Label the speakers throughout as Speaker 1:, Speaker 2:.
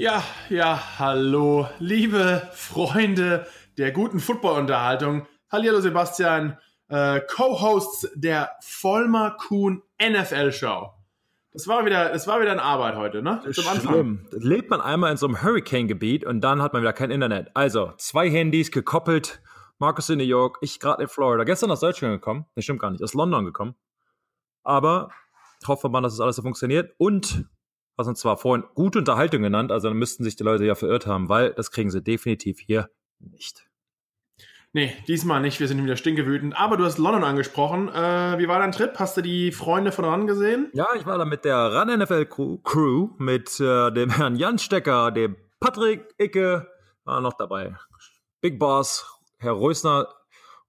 Speaker 1: Ja, ja, hallo, liebe Freunde der guten Football-Unterhaltung. Hallo Sebastian, äh, Co-Hosts der Vollmer Kuhn NFL-Show. Das war wieder, das war wieder eine Arbeit heute, ne?
Speaker 2: Zum Anfang. Schlimm. Lebt man einmal in so einem Hurricane-Gebiet und dann hat man wieder kein Internet. Also, zwei Handys gekoppelt. Markus in New York, ich gerade in Florida. Gestern aus Deutschland gekommen. Das stimmt gar nicht. Aus London gekommen. Aber hoffe mal, dass es das alles so funktioniert. Und was uns zwar vorhin gute Unterhaltung genannt, also dann müssten sich die Leute ja verirrt haben, weil das kriegen sie definitiv hier nicht.
Speaker 1: Nee, diesmal nicht. Wir sind wieder stinkewütend. Aber du hast London angesprochen. Äh, wie war dein Trip? Hast du die Freunde von RAN gesehen?
Speaker 2: Ja, ich war da mit der RAN NFL Crew, mit äh, dem Herrn Jan Stecker, dem Patrick Icke, war noch dabei. Big Boss, Herr Rösner,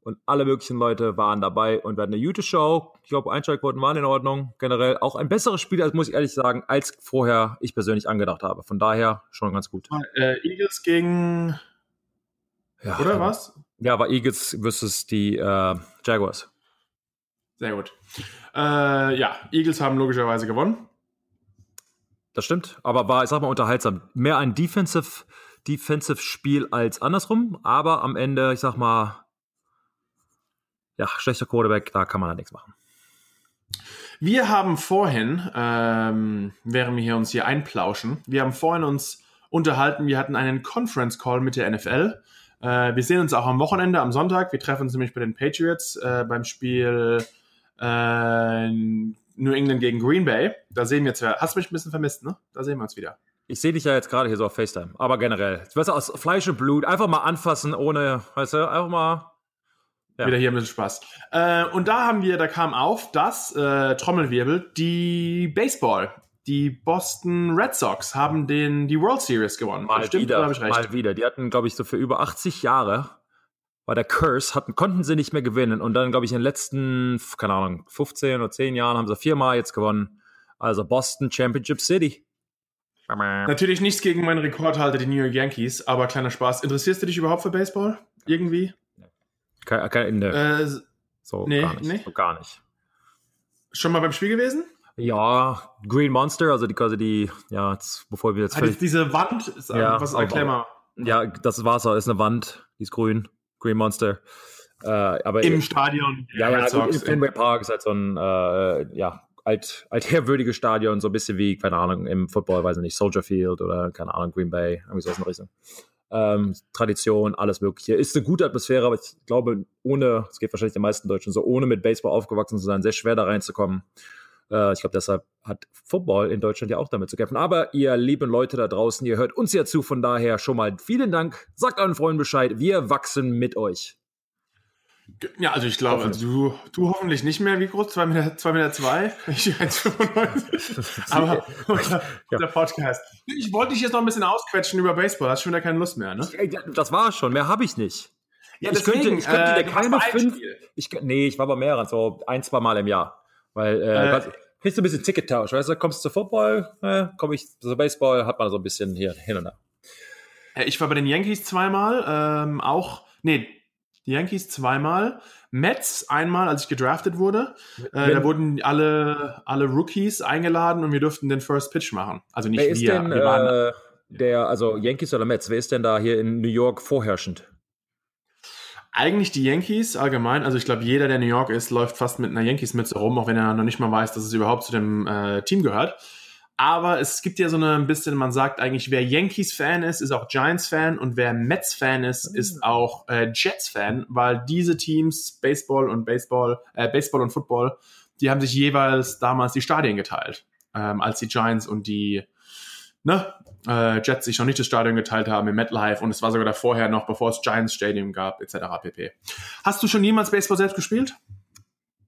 Speaker 2: und alle möglichen Leute waren dabei und wir hatten eine gute Show. Ich glaube, Einschaltquoten waren in Ordnung. Generell auch ein besseres Spiel, als muss ich ehrlich sagen, als vorher ich persönlich angedacht habe. Von daher schon ganz gut.
Speaker 1: Äh, Eagles gegen ja, oder was?
Speaker 2: Ja, war Eagles versus die äh, Jaguars.
Speaker 1: Sehr gut. Äh, ja, Eagles haben logischerweise gewonnen.
Speaker 2: Das stimmt, aber war, ich sag mal, unterhaltsam. Mehr ein Defensive, Defensive Spiel als andersrum, aber am Ende, ich sag mal, ja, schlechter Quarterback, da kann man halt nichts machen.
Speaker 1: Wir haben vorhin, ähm, während wir hier uns hier einplauschen, wir haben vorhin uns unterhalten, wir hatten einen Conference Call mit der NFL. Äh, wir sehen uns auch am Wochenende, am Sonntag. Wir treffen uns nämlich bei den Patriots äh, beim Spiel äh, New England gegen Green Bay. Da sehen wir zwar, hast du mich ein bisschen vermisst, ne? Da sehen wir uns wieder.
Speaker 2: Ich sehe dich ja jetzt gerade hier so auf FaceTime, aber generell. Weißt du, aus Fleisch und Blut, einfach mal anfassen, ohne, weißt du, einfach mal
Speaker 1: ja. Wieder hier ein bisschen Spaß. Äh, und da haben wir, da kam auf, dass äh, Trommelwirbel die Baseball, die Boston Red Sox haben den die World Series gewonnen.
Speaker 2: Mal Stimmt, wieder, mal wieder. Die hatten, glaube ich, so für über 80 Jahre bei der Curse hatten, konnten sie nicht mehr gewinnen. Und dann, glaube ich, in den letzten, keine Ahnung, 15 oder 10 Jahren haben sie viermal jetzt gewonnen. Also Boston Championship City.
Speaker 1: Natürlich nichts gegen meinen Rekordhalter, die New York Yankees, aber kleiner Spaß. Interessierst du dich überhaupt für Baseball? Irgendwie?
Speaker 2: Kein, kein Ende. Äh, so, nee, gar nicht. Nee. So, gar nicht.
Speaker 1: Schon mal beim Spiel gewesen?
Speaker 2: Ja, Green Monster, also die quasi die, ja, jetzt, bevor wir jetzt.
Speaker 1: Ah, diese Wand, ist, ja, was erklär mal.
Speaker 2: Ja, das Wasser ist eine Wand, die ist grün, Green Monster.
Speaker 1: Äh, aber
Speaker 2: Im
Speaker 1: Stadion.
Speaker 2: Ja, ja, gut, im Fenway Park ist halt so ein, äh, ja, alt, altherwürdiges Stadion, so ein bisschen wie, keine Ahnung, im Football, weiß ich nicht, Soldier Field oder, keine Ahnung, Green Bay, irgendwie so in der Richtung ähm, Tradition, alles Mögliche. Ist eine gute Atmosphäre, aber ich glaube, ohne, es geht wahrscheinlich den meisten Deutschen so, ohne mit Baseball aufgewachsen zu sein, sehr schwer da reinzukommen. Äh, ich glaube, deshalb hat Football in Deutschland ja auch damit zu kämpfen. Aber ihr lieben Leute da draußen, ihr hört uns ja zu, von daher schon mal vielen Dank. Sagt euren Freunden Bescheid, wir wachsen mit euch.
Speaker 1: Ja, also ich glaube, du, du hoffentlich nicht mehr. Wie groß? 2 Meter, 2 Meter zwei? Ich 1,95. Aber unser, ja. der Podcast. Ich wollte dich jetzt noch ein bisschen ausquetschen über Baseball. Hast schon wieder keine Lust mehr, ne?
Speaker 2: Das war schon. Mehr habe ich nicht.
Speaker 1: Ja, ich könnte, ich könnte
Speaker 2: äh, dir keine fünf. Ich, nee, ich war bei mehreren, so ein, zwei Mal im Jahr. Weil, äh, äh kriegst du ein bisschen Tickettausch, weißt du? Kommst du zu Football, komm ich zu Baseball, hat man so ein bisschen hier hin und da.
Speaker 1: Äh, ich war bei den Yankees zweimal, ähm, auch, nee, die Yankees zweimal. Mets einmal, als ich gedraftet wurde. Äh, da wurden alle, alle Rookies eingeladen und wir durften den First Pitch machen. Also nicht
Speaker 2: wer ist wir. Denn, wir waren, äh, der, also Yankees oder Mets, wer ist denn da hier in New York vorherrschend?
Speaker 1: Eigentlich die Yankees allgemein. Also ich glaube, jeder, der New York ist, läuft fast mit einer Yankees-Mütze rum, auch wenn er noch nicht mal weiß, dass es überhaupt zu dem äh, Team gehört. Aber es gibt ja so eine ein bisschen, man sagt eigentlich, wer Yankees-Fan ist, ist auch Giants-Fan und wer Mets-Fan ist, mhm. ist auch äh, Jets-Fan, weil diese Teams, Baseball und Baseball, äh, Baseball und Football, die haben sich jeweils damals die Stadien geteilt, ähm, als die Giants und die ne, äh, Jets sich noch nicht das Stadion geteilt haben im MetLife und es war sogar da vorher noch, bevor es Giants Stadium gab, etc. pp. Hast du schon jemals Baseball selbst gespielt?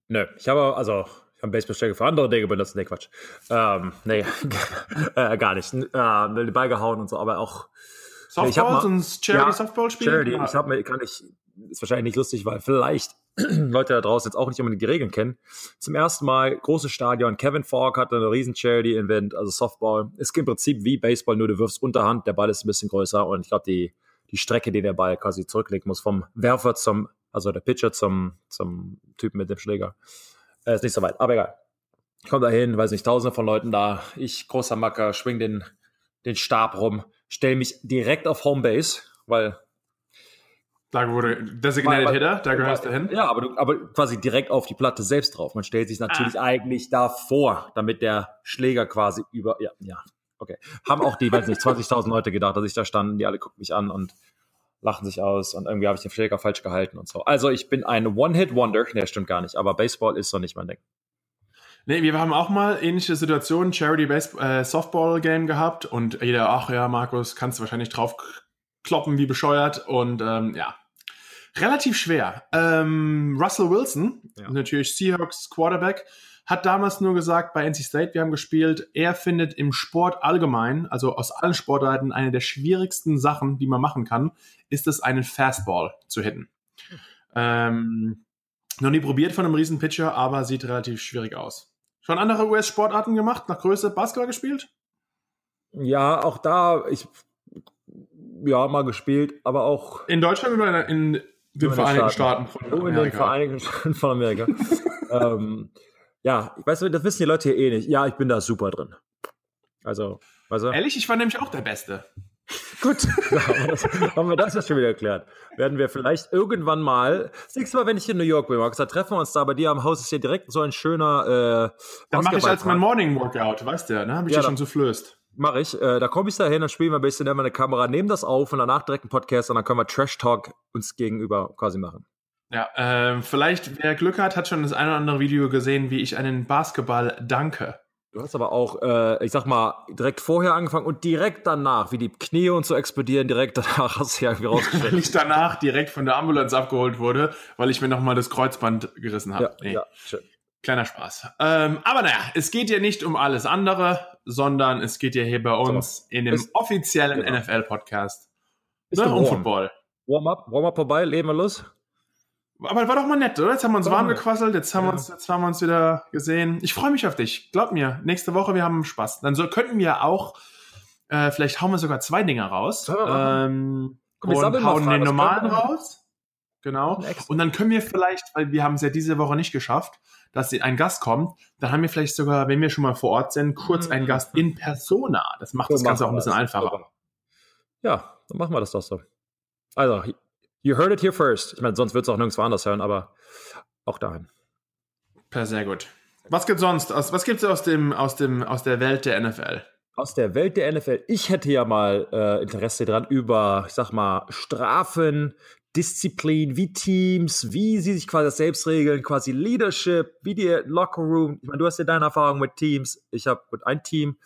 Speaker 2: Nö, ich habe also am Baseballstrecke für andere Dinge benutzen. Nee, Quatsch. Ähm, nee, äh, gar nicht. Äh, den Ball gehauen und so, aber auch.
Speaker 1: Softball, so ein Charity-Softball-Spiel?
Speaker 2: Charity. Ja. Ich habe mir, kann ich, ist wahrscheinlich nicht lustig, weil vielleicht Leute da draußen jetzt auch nicht unbedingt die Regeln kennen. Zum ersten Mal großes Stadion. Kevin Falk hatte eine riesen Charity-Event, also Softball. Es Ist im Prinzip wie Baseball, nur du wirfst Unterhand, der Ball ist ein bisschen größer und ich glaube, die, die Strecke, die der Ball quasi zurücklegen muss, vom Werfer zum, also der Pitcher zum, zum Typen mit dem Schläger, äh, ist nicht so weit, aber egal. Ich komme da hin, weiß nicht, tausende von Leuten da. Ich, großer Macker, schwing den den Stab rum, stelle mich direkt auf Homebase, weil
Speaker 1: da wurde Designated weil, Hitter, da gehörst du hin.
Speaker 2: Ja, aber, du, aber quasi direkt auf die Platte selbst drauf. Man stellt sich natürlich ah. eigentlich davor, damit der Schläger quasi über, ja, ja, okay. Haben auch die, weiß nicht, 20.000 Leute gedacht, dass ich da stand, die alle gucken mich an und lachen sich aus und irgendwie habe ich den Schläger falsch gehalten und so. Also ich bin ein One-Hit-Wonder. Nee, stimmt gar nicht, aber Baseball ist doch nicht mein Ding.
Speaker 1: Nee, wir haben auch mal ähnliche Situationen, Charity Base äh, Softball Game gehabt und jeder, ach ja, Markus, kannst du wahrscheinlich drauf kloppen wie bescheuert und ähm, ja, Relativ schwer. Ähm, Russell Wilson, ja. natürlich Seahawks Quarterback, hat damals nur gesagt bei NC State, wir haben gespielt, er findet im Sport allgemein, also aus allen Sportarten, eine der schwierigsten Sachen, die man machen kann, ist es, einen Fastball zu hitten. Hm. Ähm, noch nie probiert von einem riesen Pitcher, aber sieht relativ schwierig aus. Schon andere US-Sportarten gemacht, nach Größe Basketball gespielt?
Speaker 2: Ja, auch da, ich ja, mal gespielt, aber auch.
Speaker 1: In Deutschland oder in, den Vereinigten Staaten,
Speaker 2: Staaten von Amerika. In den Vereinigten Staaten von Amerika. ähm, ja, weißt du, das wissen die Leute hier eh nicht. Ja, ich bin da super drin. Also, weißt du?
Speaker 1: Ehrlich, ich war nämlich auch der Beste.
Speaker 2: Gut, haben, wir das, haben wir das jetzt schon wieder erklärt. Werden wir vielleicht irgendwann mal, das nächste Mal, wenn ich in New York bin, Markus, da treffen wir uns da bei dir am Haus, ist hier direkt so ein schöner
Speaker 1: äh, Dann mache ich als mein Morning Workout, weißt du, ne? Habe ich ja, dir schon so flößt.
Speaker 2: Mache ich. Äh, da komme ich da hin, dann spielen wir ein bisschen, nehmen wir eine Kamera, nehmen das auf und danach direkt einen Podcast und dann können wir Trash Talk uns gegenüber quasi machen.
Speaker 1: Ja, äh, vielleicht, wer Glück hat, hat schon das eine oder andere Video gesehen, wie ich einen Basketball danke.
Speaker 2: Du hast aber auch, äh, ich sag mal, direkt vorher angefangen und direkt danach, wie die Knie und so explodieren, direkt danach hast du ja irgendwie
Speaker 1: rausgestellt. weil ich danach direkt von der Ambulanz abgeholt wurde, weil ich mir nochmal das Kreuzband gerissen habe. Ja, nee. ja, schön. Kleiner Spaß. Ähm, aber naja, es geht ja nicht um alles andere, sondern es geht ja hier bei uns so, in dem ist, offiziellen genau. NFL-Podcast
Speaker 2: ne, um Football. Warm-up, Warm-up vorbei, leben wir los.
Speaker 1: Aber war doch mal nett, oder? Jetzt haben wir uns warm gequasselt, jetzt haben, ja. wir uns, jetzt haben wir uns wieder gesehen. Ich freue mich auf dich. Glaub mir, nächste Woche, wir haben Spaß. Dann so, könnten wir auch, äh, vielleicht hauen wir sogar zwei Dinge raus. Ähm, Komm, und hauen den normalen raus. Genau. Und dann können wir vielleicht, weil wir haben es ja diese Woche nicht geschafft, dass ein Gast kommt, dann haben wir vielleicht sogar, wenn wir schon mal vor Ort sind, kurz einen Gast in Persona. Das macht so das Ganze auch ein bisschen einfacher.
Speaker 2: Ja, dann machen wir das doch so. Also, you heard it here first. Ich meine, sonst wird es auch nirgendwo anders hören, aber auch dahin.
Speaker 1: Per sehr gut. Was gibt sonst? Aus, was gibt es aus dem, aus, dem, aus der Welt der NFL?
Speaker 2: Aus der Welt der NFL. Ich hätte ja mal äh, Interesse dran über, ich sag mal, Strafen, Disziplin, wie Teams, wie sie sich quasi selbst regeln, quasi Leadership, wie die Locker Room. Ich meine, du hast ja deine Erfahrung mit Teams. Ich habe gut ein Team.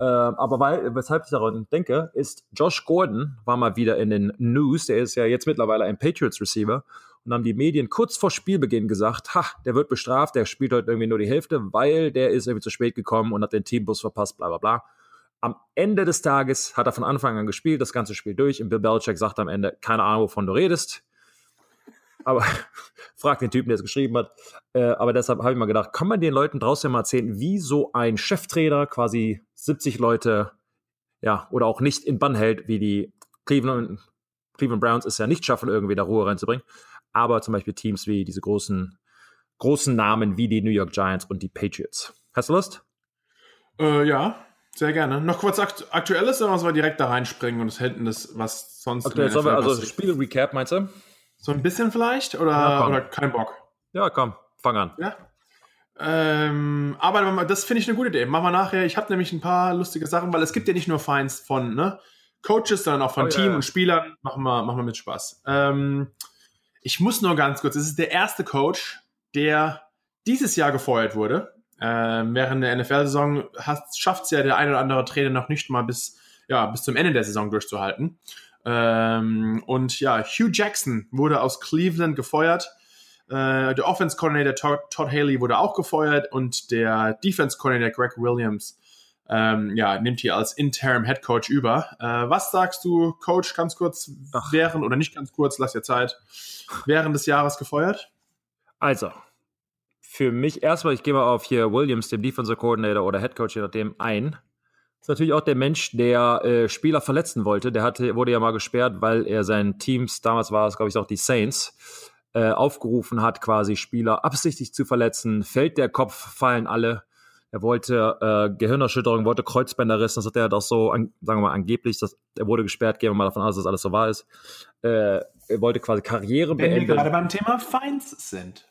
Speaker 2: Äh, aber weil, weshalb ich daran denke, ist Josh Gordon war mal wieder in den News. Der ist ja jetzt mittlerweile ein Patriots Receiver. Und haben die Medien kurz vor Spielbeginn gesagt, ha, der wird bestraft, der spielt heute irgendwie nur die Hälfte, weil der ist irgendwie zu spät gekommen und hat den Teambus verpasst, bla bla bla. Am Ende des Tages hat er von Anfang an gespielt, das ganze Spiel durch. Und Bill Belichick sagt am Ende, keine Ahnung, wovon du redest. Aber frag den Typen, der es geschrieben hat. Äh, aber deshalb habe ich mal gedacht, kann man den Leuten draußen mal erzählen, wie so ein Cheftrainer quasi 70 Leute, ja, oder auch nicht in Bann hält, wie die Cleveland, Cleveland Browns es ja nicht schaffen, irgendwie da Ruhe reinzubringen. Aber zum Beispiel Teams wie diese großen, großen Namen wie die New York Giants und die Patriots. Hast du Lust?
Speaker 1: Äh, ja. Sehr gerne. Noch kurz akt aktuelles, oder was wir direkt da reinspringen und es hätten das, was sonst.
Speaker 2: Aktuell sollen wir also Spiel-Recap, meinst du?
Speaker 1: So ein bisschen vielleicht oder, ja, oder kein Bock?
Speaker 2: Ja, komm, fang an.
Speaker 1: Ja. Ähm, aber das finde ich eine gute Idee. Machen wir nachher. Ich habe nämlich ein paar lustige Sachen, weil es gibt ja nicht nur Feinds von ne, Coaches, sondern auch von oh, Team ja. und Spielern. Machen wir, machen wir mit Spaß. Ähm, ich muss nur ganz kurz, es ist der erste Coach, der dieses Jahr gefeuert wurde äh, während der NFL-Saison schafft es ja der ein oder andere Trainer noch nicht mal bis, ja, bis zum Ende der Saison durchzuhalten. Ähm, und ja, Hugh Jackson wurde aus Cleveland gefeuert. Äh, der Offense Coordinator Todd, Todd, Haley wurde auch gefeuert und der Defense Coordinator Greg Williams ähm, ja, nimmt hier als Interim Head Coach über. Äh, was sagst du, Coach, ganz kurz Ach. während oder nicht ganz kurz, lass dir Zeit, während des Jahres gefeuert?
Speaker 2: Also, für mich erstmal, ich gehe mal auf hier Williams, dem Defensive Coordinator oder Head Coach, je nachdem, ein. Das ist natürlich auch der Mensch, der äh, Spieler verletzen wollte. Der hatte, wurde ja mal gesperrt, weil er seinen Teams, damals war es, glaube ich, auch die Saints, äh, aufgerufen hat, quasi Spieler absichtlich zu verletzen. Fällt der Kopf, fallen alle. er wollte äh, Gehirnerschütterung, wollte Kreuzbänderriss, das hat er doch so, an, sagen wir mal, angeblich, dass, er wurde gesperrt, gehen wir mal davon aus, dass alles so wahr ist. Äh, er wollte quasi Karriere
Speaker 1: Wenn
Speaker 2: beenden.
Speaker 1: wir gerade beim Thema Feinds sind.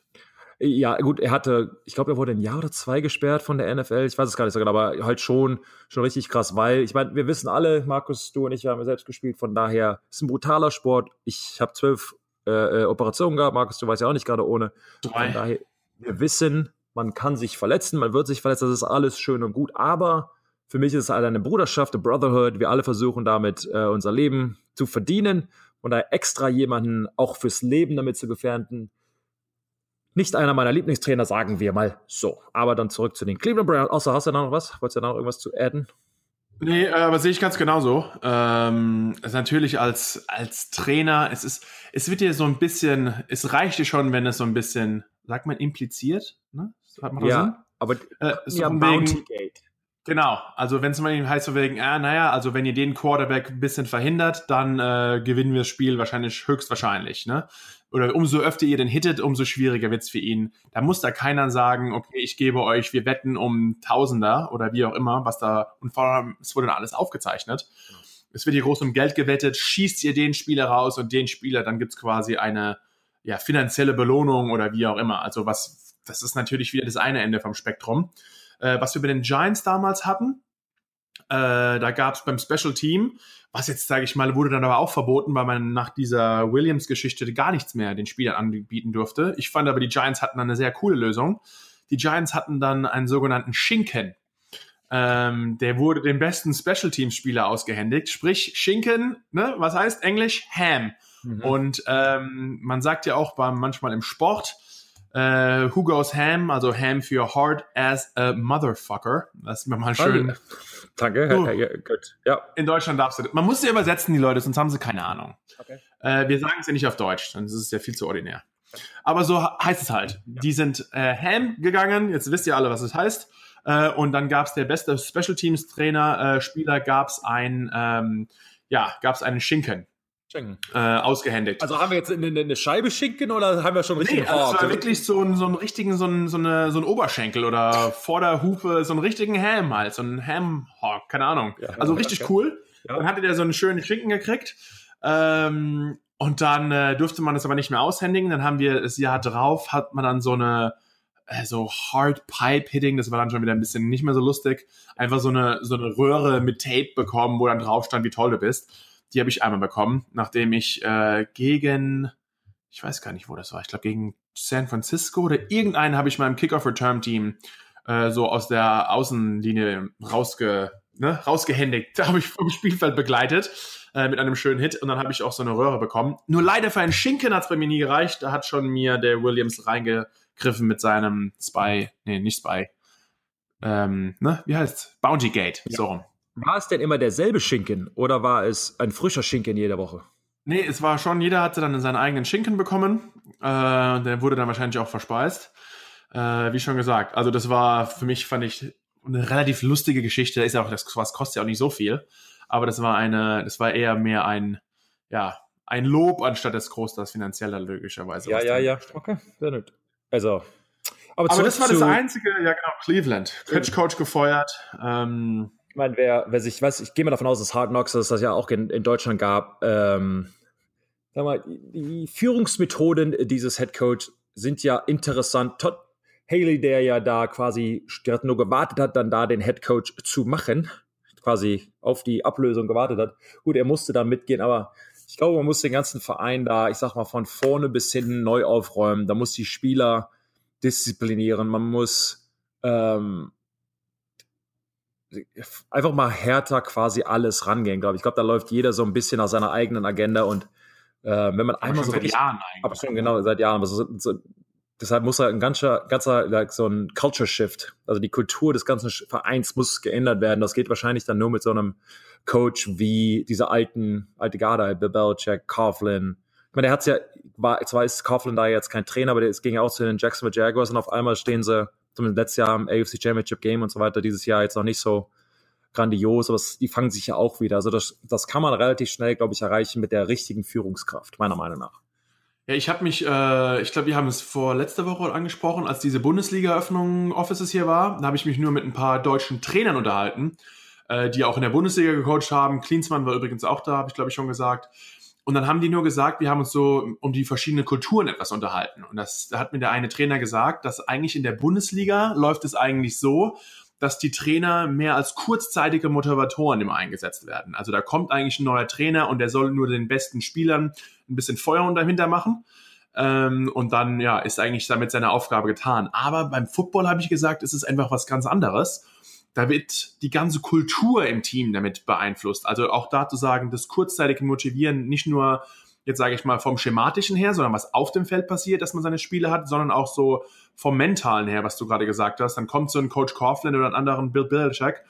Speaker 2: Ja, gut, er hatte, ich glaube, er wurde ein Jahr oder zwei gesperrt von der NFL. Ich weiß es gar nicht so genau, aber halt schon, schon richtig krass, weil ich meine, wir wissen alle, Markus, du und ich, wir haben ja selbst gespielt, von daher ist ein brutaler Sport. Ich habe zwölf äh, äh, Operationen gehabt, Markus, du weißt ja auch nicht gerade ohne.
Speaker 1: Drei.
Speaker 2: Von daher, wir wissen, man kann sich verletzen, man wird sich verletzen, das ist alles schön und gut, aber für mich ist es halt eine Bruderschaft, eine Brotherhood. Wir alle versuchen damit äh, unser Leben zu verdienen und da extra jemanden auch fürs Leben damit zu gefährden. Nicht einer meiner Lieblingstrainer, sagen wir mal so. Aber dann zurück zu den Cleveland Browns. Außer hast du da noch was? Wolltest du da noch irgendwas zu adden?
Speaker 1: Nee, äh, aber sehe ich ganz genauso. Ähm, natürlich als, als Trainer, es ist, es wird dir so ein bisschen, es reicht dir schon, wenn es so ein bisschen, sagt man, impliziert, ne? Hat man
Speaker 2: Ja, aber
Speaker 1: Äh, so
Speaker 2: ja,
Speaker 1: wegen-
Speaker 2: Bounty Gate.
Speaker 1: Genau, also wenn es mal heißt so wegen, ah, naja, also wenn ihr den Quarterback ein bisschen verhindert, dann äh, gewinnen wir das Spiel wahrscheinlich höchstwahrscheinlich, ne? Oder umso öfter ihr den hittet, umso schwieriger wird's für ihn. Da muss da keiner sagen, okay, ich gebe euch, wir wetten um Tausender oder wie auch immer, was da, und vor allem, es wurde dann alles aufgezeichnet. Es wird hier groß um Geld gewettet, schießt ihr den Spieler raus und den Spieler, dann gibt's quasi eine ja, finanzielle Belohnung oder wie auch immer. Also was, das ist natürlich wieder das eine Ende vom Spektrum äh, was wir bei den Giants damals hatten. Äh, da gab es beim Special Team, was jetzt, sage ich mal, wurde dann aber auch verboten, weil man nach dieser Williams-Geschichte gar nichts mehr den Spielern anbieten durfte. Ich fand aber, die Giants hatten dann eine sehr coole Lösung. Die Giants hatten dann einen sogenannten Schinken. Ähm, der wurde dem besten Special Teams Spieler ausgehändigt. Sprich, Schinken, ne, was heißt Englisch? Ham.
Speaker 2: Mhm.
Speaker 1: Und ähm, man sagt ja auch beim, manchmal im Sport, äh, who goes ham, also ham für hard as a motherfucker. Das ist mir mal schön.
Speaker 2: Danke,
Speaker 1: Du.
Speaker 2: ja, ja, gut. Ja.
Speaker 1: In Deutschland darfst du das. Man muss sie übersetzen, die Leute, sonst haben sie keine Ahnung.
Speaker 2: Okay.
Speaker 1: Äh, wir sagen es ja nicht auf Deutsch, dann ist es ja viel zu ordinär. Aber so he- heißt es halt. Die sind äh, ham gegangen, jetzt wisst ihr alle, was es heißt. Äh, und dann gab es der beste Special Teams Trainer, äh, Spieler, gab es ein, ähm, ja, gab es einen Schinken äh, ausgehändigt.
Speaker 2: Also haben wir jetzt eine, eine Scheibe Schinken oder haben wir schon richtig
Speaker 1: Nee, also es war wirklich so ein, so einen richtigen, so ein, so, eine, so ein Oberschenkel oder Vorderhupe, so einen richtigen Ham halt, so ein Ham-Hawk, keine Ahnung.
Speaker 2: Ja,
Speaker 1: also
Speaker 2: ja,
Speaker 1: richtig
Speaker 2: okay.
Speaker 1: cool.
Speaker 2: Ja.
Speaker 1: Dann hatte der so einen schönen Schinken gekriegt. Ähm, und dann äh, durfte man das aber nicht mehr aushändigen. Dann haben wir das Jahr drauf, hat man dann so eine äh, so Hard Pipe Hitting, das war dann schon wieder ein bisschen nicht mehr so lustig. Einfach so eine, so eine Röhre mit Tape bekommen, wo dann drauf stand, wie toll du bist. Die habe ich einmal bekommen, nachdem ich äh, gegen, ich weiß gar nicht, wo das war, ich glaube gegen San Francisco oder irgendeinen habe ich im Kickoff-Return-Team äh, so aus der Außenlinie rausge, ne, rausgehändigt. Da habe ich vom Spielfeld begleitet äh, mit einem schönen Hit und dann habe ich auch so eine Röhre bekommen. Nur leider für einen Schinken hat es bei mir nie gereicht. Da hat schon mir der Williams reingegriffen mit seinem Spy, nee, nicht Spy. Ähm, ne, wie heißt's? Bounty Gate, so rum.
Speaker 2: War es denn immer derselbe Schinken oder war es ein frischer Schinken jede Woche?
Speaker 1: Nee, es war schon, jeder hatte dann seinen eigenen Schinken bekommen. Äh, der wurde dann wahrscheinlich auch verspeist. Äh, wie schon gesagt, also das war für mich, fand ich, eine relativ lustige Geschichte. Ist ja auch, das was kostet ja auch nicht so viel. Aber das war eine, das war eher mehr ein, ja, ein Lob anstatt des groß das finanzielle logischerweise. was dahinter steckt.
Speaker 2: Okay, sehr nett. Also, aber,
Speaker 1: Aber das war das einzige, ja genau, Cleveland. Coach Coach gefeuert. Ähm,
Speaker 2: Ich meine, wer, wer sich, weiß, ich gehe mal davon aus, dass Hard Knocks, dass das ja auch in, in Deutschland gab. Ähm, sag mal, die Führungsmethoden dieses Head Coach sind ja interessant. Todd Haley, der ja da quasi der nur gewartet hat, dann da den Head Coach zu machen, quasi auf die Ablösung gewartet hat. Gut, er musste da mitgehen, aber ich glaube, man muss den ganzen Verein da, ich sag mal, von vorne bis hinten neu aufräumen. Da muss die Spieler disziplinieren. Man muss ähm, einfach mal härter quasi alles rangehen, glaube ich. Ich glaube, da läuft jeder so ein bisschen nach seiner eigenen Agenda und äh, wenn man einmal
Speaker 1: schon
Speaker 2: so
Speaker 1: seit Jahren eigentlich.
Speaker 2: aber schon genau seit Jahren, aber so, so, deshalb muss er ein ganzer, ganzer like, so ein Culture Shift, also die Kultur des ganzen Vereins muss geändert werden. Das geht wahrscheinlich dann nur mit so einem Coach wie dieser alten, alte Garda, Bill Belichick, Coughlin. Ich meine, der hat's ja, war, zwar ist Coughlin da jetzt kein Trainer, aber der es ging ja auch zu den Jacksonville Jaguars und auf einmal stehen sie, zumindest letztes Jahr im AFC Championship Game und so weiter, dieses Jahr jetzt noch nicht so grandios, aber es, die fangen sich ja auch wieder. Also das, das kann man relativ schnell, glaube ich, erreichen mit der richtigen Führungskraft, meiner Meinung nach.
Speaker 1: Ja, ich habe mich, äh, ich glaube, wir haben es vor letzter Woche angesprochen, als diese Bundesliga-Öffnung Offices hier war. Da habe ich mich nur mit ein paar deutschen Trainern unterhalten, äh, die auch in der Bundesliga gecoacht haben. Klinsmann war übrigens auch da, habe ich glaube ich schon gesagt. Und dann haben die nur gesagt, wir haben uns so um die verschiedenen Kulturen etwas unterhalten. Und das da hat mir der eine Trainer gesagt, dass eigentlich in der Bundesliga läuft es eigentlich so, dass die Trainer mehr als kurzzeitige Motivatoren immer eingesetzt werden. Also da kommt eigentlich ein neuer Trainer und der soll nur den besten Spielern ein bisschen Feuer dahinter machen. Ähm, und dann ja, ist eigentlich damit seine Aufgabe getan. Aber beim Football habe ich gesagt, ist es einfach was ganz anderes. Da wird die ganze Kultur im Team damit beeinflusst. Also auch da zu sagen, das kurzzeitige Motivieren nicht nur jetzt sage ich mal vom schematischen her, sondern was auf dem Feld passiert, dass man seine Spiele hat, sondern auch so vom mentalen her, was du gerade gesagt hast. Dann kommt so ein Coach Coughlin oder ein anderen Bill Belichick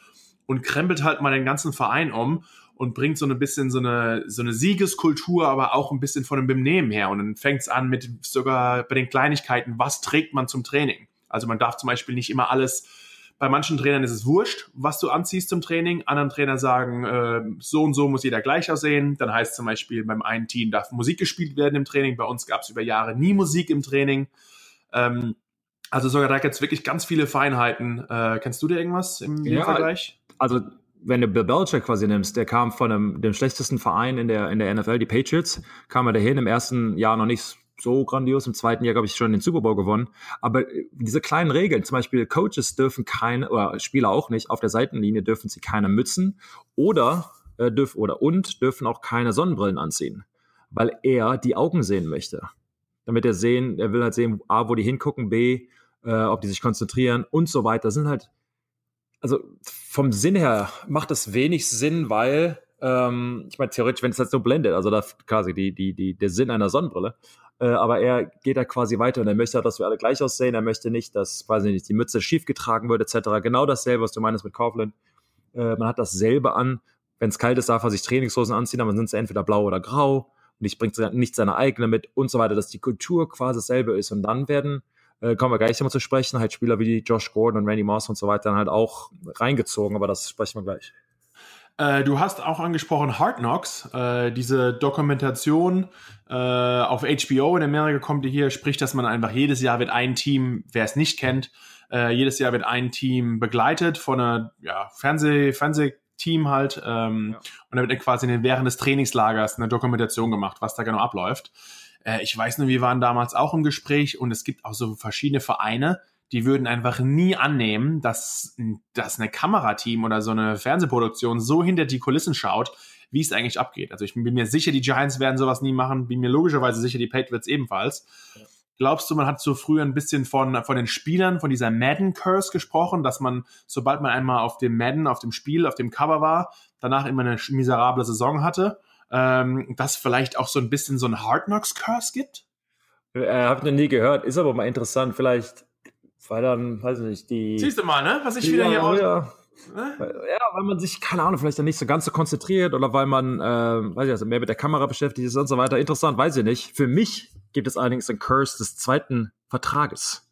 Speaker 1: und krempelt halt mal den ganzen Verein um und bringt so ein bisschen so eine, so eine Siegeskultur, aber auch ein bisschen von dem Benehmen her. Und dann fängt es an mit sogar bei den Kleinigkeiten, was trägt man zum Training? Also man darf zum Beispiel nicht immer alles, bei manchen Trainern ist es wurscht, was du anziehst zum Training. Anderen Trainer sagen, äh, so und so muss jeder gleich aussehen. Dann heißt zum Beispiel, beim einen Team darf Musik gespielt werden im Training. Bei uns gab es über Jahre nie Musik im Training. Ähm, also sogar da gibt es wirklich ganz viele Feinheiten. Äh, kennst du dir irgendwas im,
Speaker 2: ja, Vergleich? Also wenn du Bill Belichick quasi nimmst, der kam von einem, dem schlechtesten Verein in der, in der NFL, die Patriots, kam er dahin, im ersten Jahr noch nicht so grandios, im zweiten Jahr, glaube ich, schon den Super Bowl gewonnen. Aber diese kleinen Regeln, zum Beispiel Coaches dürfen keine, oder Spieler auch nicht, auf der Seitenlinie dürfen sie keine Mützen oder, äh, dürfen, oder und dürfen auch keine Sonnenbrillen anziehen, weil er die Augen sehen möchte. Damit er sehen, er will halt sehen, A, wo die hingucken, B, äh, ob die sich konzentrieren und so weiter. Das sind halt also vom Sinn her macht es wenig Sinn, weil ähm, ich meine, theoretisch, wenn es jetzt so blendet, also da quasi die, die, die, der Sinn einer Sonnenbrille, äh, aber er geht da quasi weiter und er möchte, dass wir alle gleich aussehen, er möchte nicht, dass quasi nicht die Mütze schief getragen wird, etc. Genau dasselbe, was du meinst mit Kaufland. Äh, man hat dasselbe an. Wenn es kalt ist, darf er sich Trainingshosen anziehen, aber dann sind sie entweder blau oder grau und ich bringt nicht seine eigene mit und so weiter, dass die Kultur quasi dasselbe ist und dann werden äh, kommen wir gleich nochmal zu sprechen, halt Spieler wie Josh Gordon und Randy Moss und so weiter dann halt auch reingezogen, aber das sprechen wir gleich.
Speaker 1: Äh, du hast auch angesprochen Hard Knocks, äh, diese Dokumentation äh, auf HBO in Amerika kommt die hier, spricht, dass man einfach jedes Jahr wird ein Team, wer es nicht kennt, äh, jedes Jahr wird ein Team begleitet von einer ja, Fernseh, Fernsehteam halt ähm, ja. und da wird quasi während des Trainingslagers eine Dokumentation gemacht, was da genau abläuft. Äh, ich weiß nur, wir waren damals auch im Gespräch und es gibt auch so verschiedene Vereine, die würden einfach nie annehmen, dass, dass eine Kamerateam oder so eine Fernsehproduktion so hinter die Kulissen schaut, wie es eigentlich abgeht. Also ich bin mir sicher, die Giants werden sowas nie machen, bin mir logischerweise sicher, die Patriots ebenfalls. Ja. Glaubst du, man hat so früher ein bisschen von, von den Spielern, von dieser Madden-Curse gesprochen, dass man, sobald man einmal auf dem Madden, auf dem Spiel, auf dem Cover war, danach immer eine miserable Saison hatte? ähm, dass vielleicht auch so ein bisschen so ein Hard Knocks Curse gibt?
Speaker 2: Äh, Habe ich noch nie gehört, ist aber mal interessant. Vielleicht, weil dann, weiß ich nicht, die.
Speaker 1: Siehst du mal, ne? Was ich wieder hier raus.
Speaker 2: Ja. Ja, weil man sich, keine Ahnung, vielleicht dann nicht so ganz so konzentriert oder weil man, äh, weiß ich also mehr mit der Kamera beschäftigt ist und so weiter. Interessant, weiß ich nicht. Für mich gibt es allerdings einen Curse des zweiten Vertrages.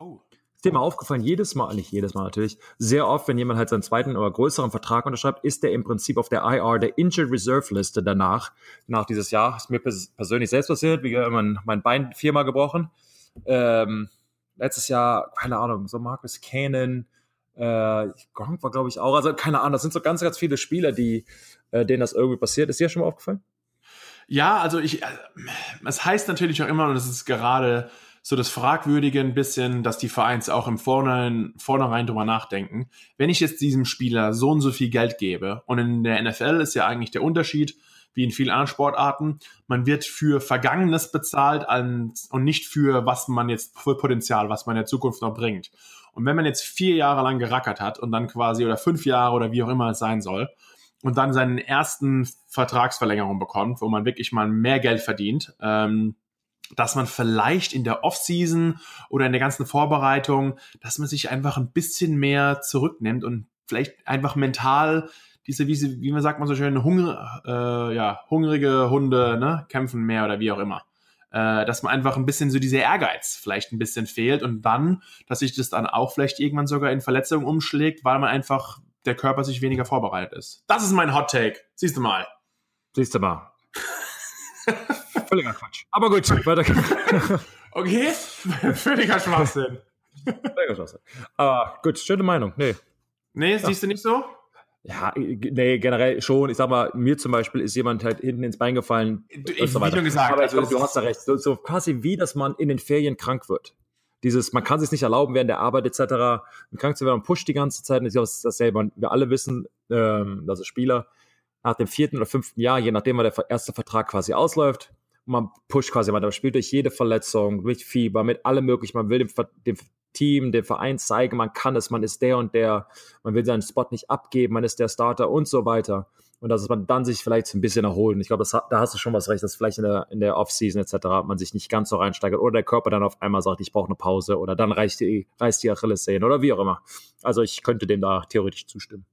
Speaker 2: Ist dir mal aufgefallen, jedes Mal, nicht jedes Mal natürlich, sehr oft, wenn jemand halt seinen zweiten oder größeren Vertrag unterschreibt, ist der im Prinzip auf der IR, der Injured Reserve Liste danach, nach dieses Jahr. Ist mir persönlich selbst passiert, wie mein, mein Bein viermal gebrochen. Ähm, letztes Jahr, keine Ahnung, so Marcus Cannon, äh, Gronk war glaube ich auch, also keine Ahnung, das sind so ganz, ganz viele Spieler, die, äh, denen das irgendwie passiert. Ist dir schon mal aufgefallen?
Speaker 1: Ja, also ich, äh, es heißt natürlich auch immer, und das ist gerade so das Fragwürdige ein bisschen, dass die Vereins auch im Vornherein, Vornherein drüber nachdenken. Wenn ich jetzt diesem Spieler so und so viel Geld gebe, und in der NFL ist ja eigentlich der Unterschied, wie in vielen anderen Sportarten, man wird für Vergangenes bezahlt und nicht für was man jetzt, für Potenzial, was man in der Zukunft noch bringt. Und wenn man jetzt vier Jahre lang gerackert hat und dann quasi, oder fünf Jahre oder wie auch immer es sein soll, und dann seinen ersten Vertragsverlängerung bekommt, wo man wirklich mal mehr Geld verdient, ähm, dass man vielleicht in der Offseason oder in der ganzen Vorbereitung, dass man sich einfach ein bisschen mehr zurücknimmt und vielleicht einfach mental diese, wie, wie man sagt man so schön, Hunger, äh, ja, hungrige Hunde ne, kämpfen mehr oder wie auch immer. Äh, dass man einfach ein bisschen so dieser Ehrgeiz vielleicht ein bisschen fehlt und dann, dass sich das dann auch vielleicht irgendwann sogar in Verletzungen umschlägt, weil man einfach der Körper sich weniger vorbereitet ist. Das ist mein Hot Take. Siehst du mal.
Speaker 2: Siehst du mal. völliger Quatsch. Aber gut, weiter
Speaker 1: Okay, völliger Schwachsinn.
Speaker 2: völliger Schwachsinn. Aber gut, schöne Meinung. Nee.
Speaker 1: Nee, siehst du nicht so?
Speaker 2: Ja, nee, generell schon. Ich sag mal, mir zum Beispiel ist jemand halt hinten ins Bein gefallen.
Speaker 1: Du, ich, so wie du gesagt
Speaker 2: Aber also, du hast da recht. So, so, quasi wie, dass man in den Ferien krank wird. Dieses, man kann sich nicht erlauben, während der Arbeit etc. krank zu werden, man pusht die ganze Zeit. Und ich glaube, das ist dasselbe. Und wir alle wissen, ähm, also Spieler, nach dem vierten oder fünften Jahr, je nachdem, wann der erste Vertrag quasi ausläuft, man pusht quasi man spielt durch jede Verletzung, durch Fieber, mit allem möglichen. Man will dem, dem Team, dem Verein zeigen, man kann es, man ist der und der, man will seinen Spot nicht abgeben, man ist der Starter und so weiter. Und dass man dann sich vielleicht ein bisschen erholt. Und ich glaube, da hast du schon was recht, dass vielleicht in der, in der Offseason etc. man sich nicht ganz so reinsteigert oder der Körper dann auf einmal sagt, ich brauche eine Pause oder dann reißt die, reißt die Achillessehne oder wie auch immer. Also ich könnte dem da theoretisch zustimmen.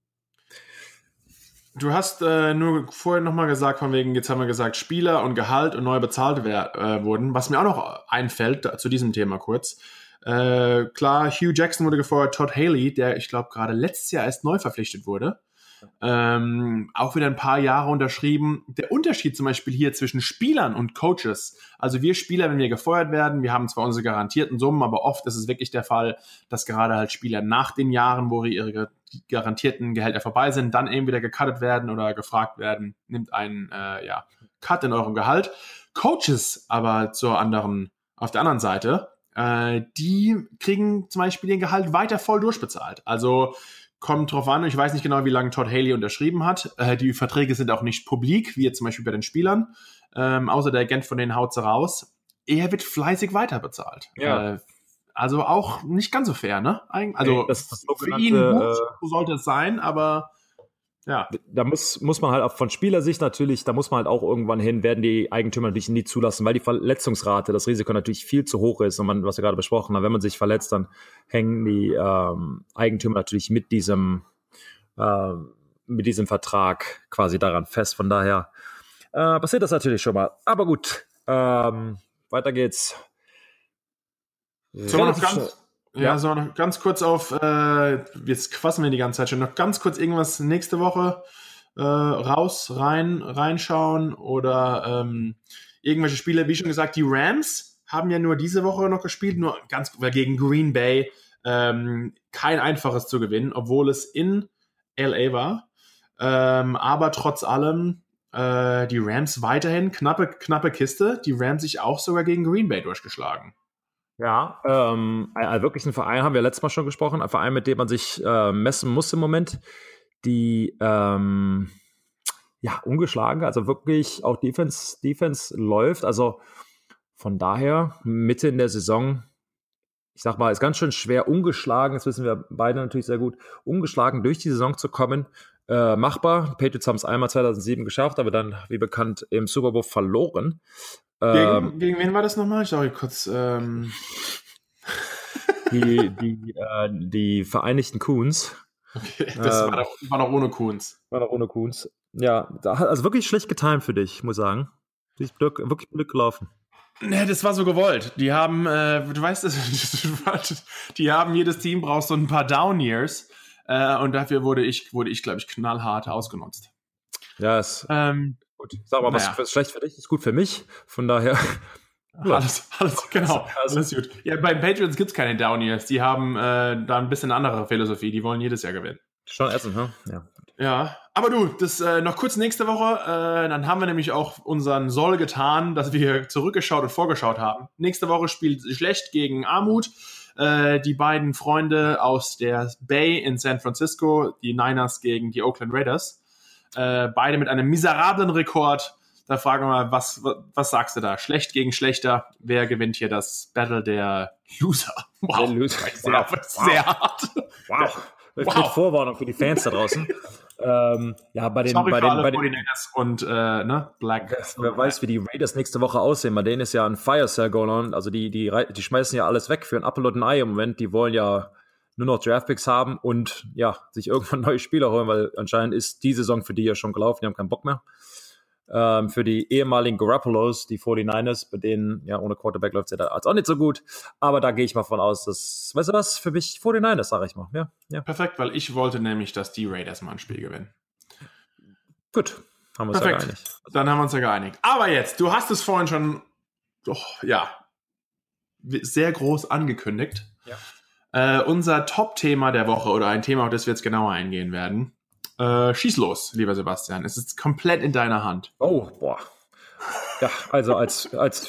Speaker 1: Du hast äh, nur vorhin nochmal gesagt, von wegen, jetzt haben wir gesagt, Spieler und Gehalt und neu bezahlt äh, wurden. Was mir auch noch einfällt, zu diesem Thema kurz. Äh, klar, Hugh Jackson wurde gefeuert, Todd Haley, der ich glaube gerade letztes Jahr erst neu verpflichtet wurde. Ähm, auch wieder ein paar Jahre unterschrieben. Der Unterschied zum Beispiel hier zwischen Spielern und Coaches. Also wir Spieler, wenn wir gefeuert werden, wir haben zwar unsere garantierten Summen, aber oft ist es wirklich der Fall, dass gerade halt Spieler nach den Jahren, wo ihre garantierten Gehälter vorbei sind, dann eben wieder gecuttet werden oder gefragt werden, nimmt einen äh, ja, Cut in eurem Gehalt. Coaches aber zur anderen, auf der anderen Seite, äh, die kriegen zum Beispiel den Gehalt weiter voll durchbezahlt. Also kommt drauf an, ich weiß nicht genau, wie lange Todd Haley unterschrieben hat. Äh, die Verträge sind auch nicht publik, wie jetzt zum Beispiel bei den Spielern. Ähm, außer der Agent von denen haut sie raus. Er wird fleißig weiterbezahlt. Ja. Äh, also auch nicht ganz so fair, ne? Also
Speaker 2: das, das
Speaker 1: für ihn gut, äh, so sollte es sein, aber ja.
Speaker 2: Da muss, muss man halt auch von Spielersicht natürlich, da muss man halt auch irgendwann hin, werden die Eigentümer natürlich nie zulassen, weil die Verletzungsrate, das Risiko natürlich viel zu hoch ist. Und man, was wir gerade besprochen haben, wenn man sich verletzt, dann hängen die ähm, Eigentümer natürlich mit diesem, äh, mit diesem Vertrag quasi daran fest. Von daher äh, passiert das natürlich schon mal. Aber gut, ähm, weiter geht's.
Speaker 1: So, ganz, ja, so noch ganz kurz auf, äh, jetzt quassen wir die ganze Zeit schon, noch ganz kurz irgendwas nächste Woche äh, raus, rein, reinschauen oder ähm, irgendwelche Spiele, wie schon gesagt, die Rams haben ja nur diese Woche noch gespielt, nur ganz gegen Green Bay. Ähm, kein einfaches zu gewinnen, obwohl es in LA war. Ähm, aber trotz allem äh, die Rams weiterhin knappe, knappe Kiste. Die Rams sich auch sogar gegen Green Bay durchgeschlagen.
Speaker 2: Ja, ähm, ein, wirklich ein Verein, haben wir letztes Mal schon gesprochen, ein Verein, mit dem man sich äh, messen muss im Moment, die ähm, ja ungeschlagen, also wirklich auch Defense, Defense läuft. Also von daher, Mitte in der Saison, ich sag mal, ist ganz schön schwer, ungeschlagen, das wissen wir beide natürlich sehr gut, ungeschlagen durch die Saison zu kommen. Äh, machbar. Patriots haben es einmal 2007 geschafft, aber dann, wie bekannt, im Super Bowl verloren.
Speaker 1: Gegen, ähm, gegen wen war das nochmal? Ich sage kurz. Ähm.
Speaker 2: Die, die, äh, die Vereinigten Coons.
Speaker 1: Okay, das ähm, war, doch, war doch ohne Coons.
Speaker 2: War doch ohne Coons. Ja, also wirklich schlecht getimt für dich, muss ich sagen. Glück, wirklich Glück gelaufen.
Speaker 1: Ne, das war so gewollt. Die haben, äh, du weißt es, die haben jedes Team braucht so ein paar Down Years äh, und dafür wurde ich, wurde ich, glaube ich, knallhart ausgenutzt.
Speaker 2: Ja, es, ähm, Gut, sag mal, naja. was schlecht für dich ist gut für mich. Von daher.
Speaker 1: Alles, alles, genau. Also, alles gut. Ja, bei Patriots gibt es keine Downiers. Die haben äh, da ein bisschen andere Philosophie. Die wollen jedes Jahr gewinnen.
Speaker 2: Schon essen, hm?
Speaker 1: Ja. Ja, aber du, das äh, noch kurz nächste Woche. Äh, dann haben wir nämlich auch unseren Soll getan, dass wir zurückgeschaut und vorgeschaut haben. Nächste Woche spielt schlecht gegen Armut. Äh, die beiden Freunde aus der Bay in San Francisco, die Niners gegen die Oakland Raiders. Äh, beide mit einem miserablen Rekord. Da fragen wir mal, was, was sagst du da? Schlecht gegen schlechter. Wer gewinnt hier das Battle der Loser?
Speaker 2: Wow. Der Loser. Sehr, wow. sehr hart. Wow. wow. Vorwarnung für die Fans da draußen. ähm, ja, bei den, Sorry bei den, bei den
Speaker 1: und äh, ne, Black.
Speaker 2: Wer weiß, wie die Raiders nächste Woche aussehen. Bei denen ist ja ein Fire Sale going on. Also die, die, die schmeißen ja alles weg für ein Apple und ein Ei im Moment. Die wollen ja nur noch Draftpicks haben und ja, sich irgendwann neue Spieler holen, weil anscheinend ist die Saison für die ja schon gelaufen, die haben keinen Bock mehr. Ähm, für die ehemaligen Garappolos, die 49ers, bei denen, ja, ohne Quarterback läuft es ja da auch nicht so gut. Aber da gehe ich mal von aus, dass, weißt du was, für mich 49ers, sage ich mal. Ja, ja.
Speaker 1: Perfekt, weil ich wollte nämlich, dass die Raiders mal ein Spiel gewinnen.
Speaker 2: Gut, Haben wir uns ja geeinigt.
Speaker 1: Dann haben wir uns ja geeinigt. Aber jetzt, du hast es vorhin schon, oh, ja, sehr groß angekündigt. Ja. Äh, unser Top-Thema der Woche oder ein Thema, auf das wir jetzt genauer eingehen werden. Äh, schieß los, lieber Sebastian. Es ist komplett in deiner Hand.
Speaker 2: Oh, boah. Ja, also als, als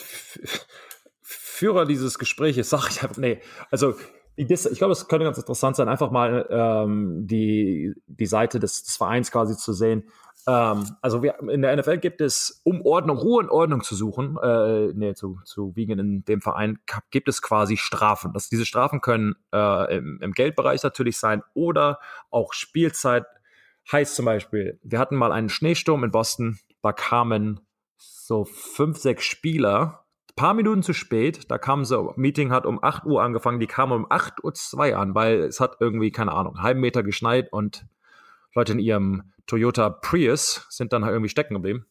Speaker 2: Führer dieses Gesprächs sage ich einfach, nee, also ich glaube, es könnte ganz interessant sein, einfach mal ähm, die, die Seite des, des Vereins quasi zu sehen. Ähm, also wir, in der NFL gibt es, um Ordnung, Ruhe und Ordnung zu suchen, äh, nee, zu, zu wiegen in dem Verein, gibt es quasi Strafen. Das, diese Strafen können äh, im, im Geldbereich natürlich sein oder auch Spielzeit. Heißt zum Beispiel, wir hatten mal einen Schneesturm in Boston, da kamen so fünf, sechs Spieler, paar Minuten zu spät, da kam so, Meeting hat um 8 Uhr angefangen, die kamen um 8.02 Uhr an, weil es hat irgendwie, keine Ahnung, einen halben Meter geschneit und Leute in ihrem Toyota Prius sind dann halt irgendwie stecken geblieben.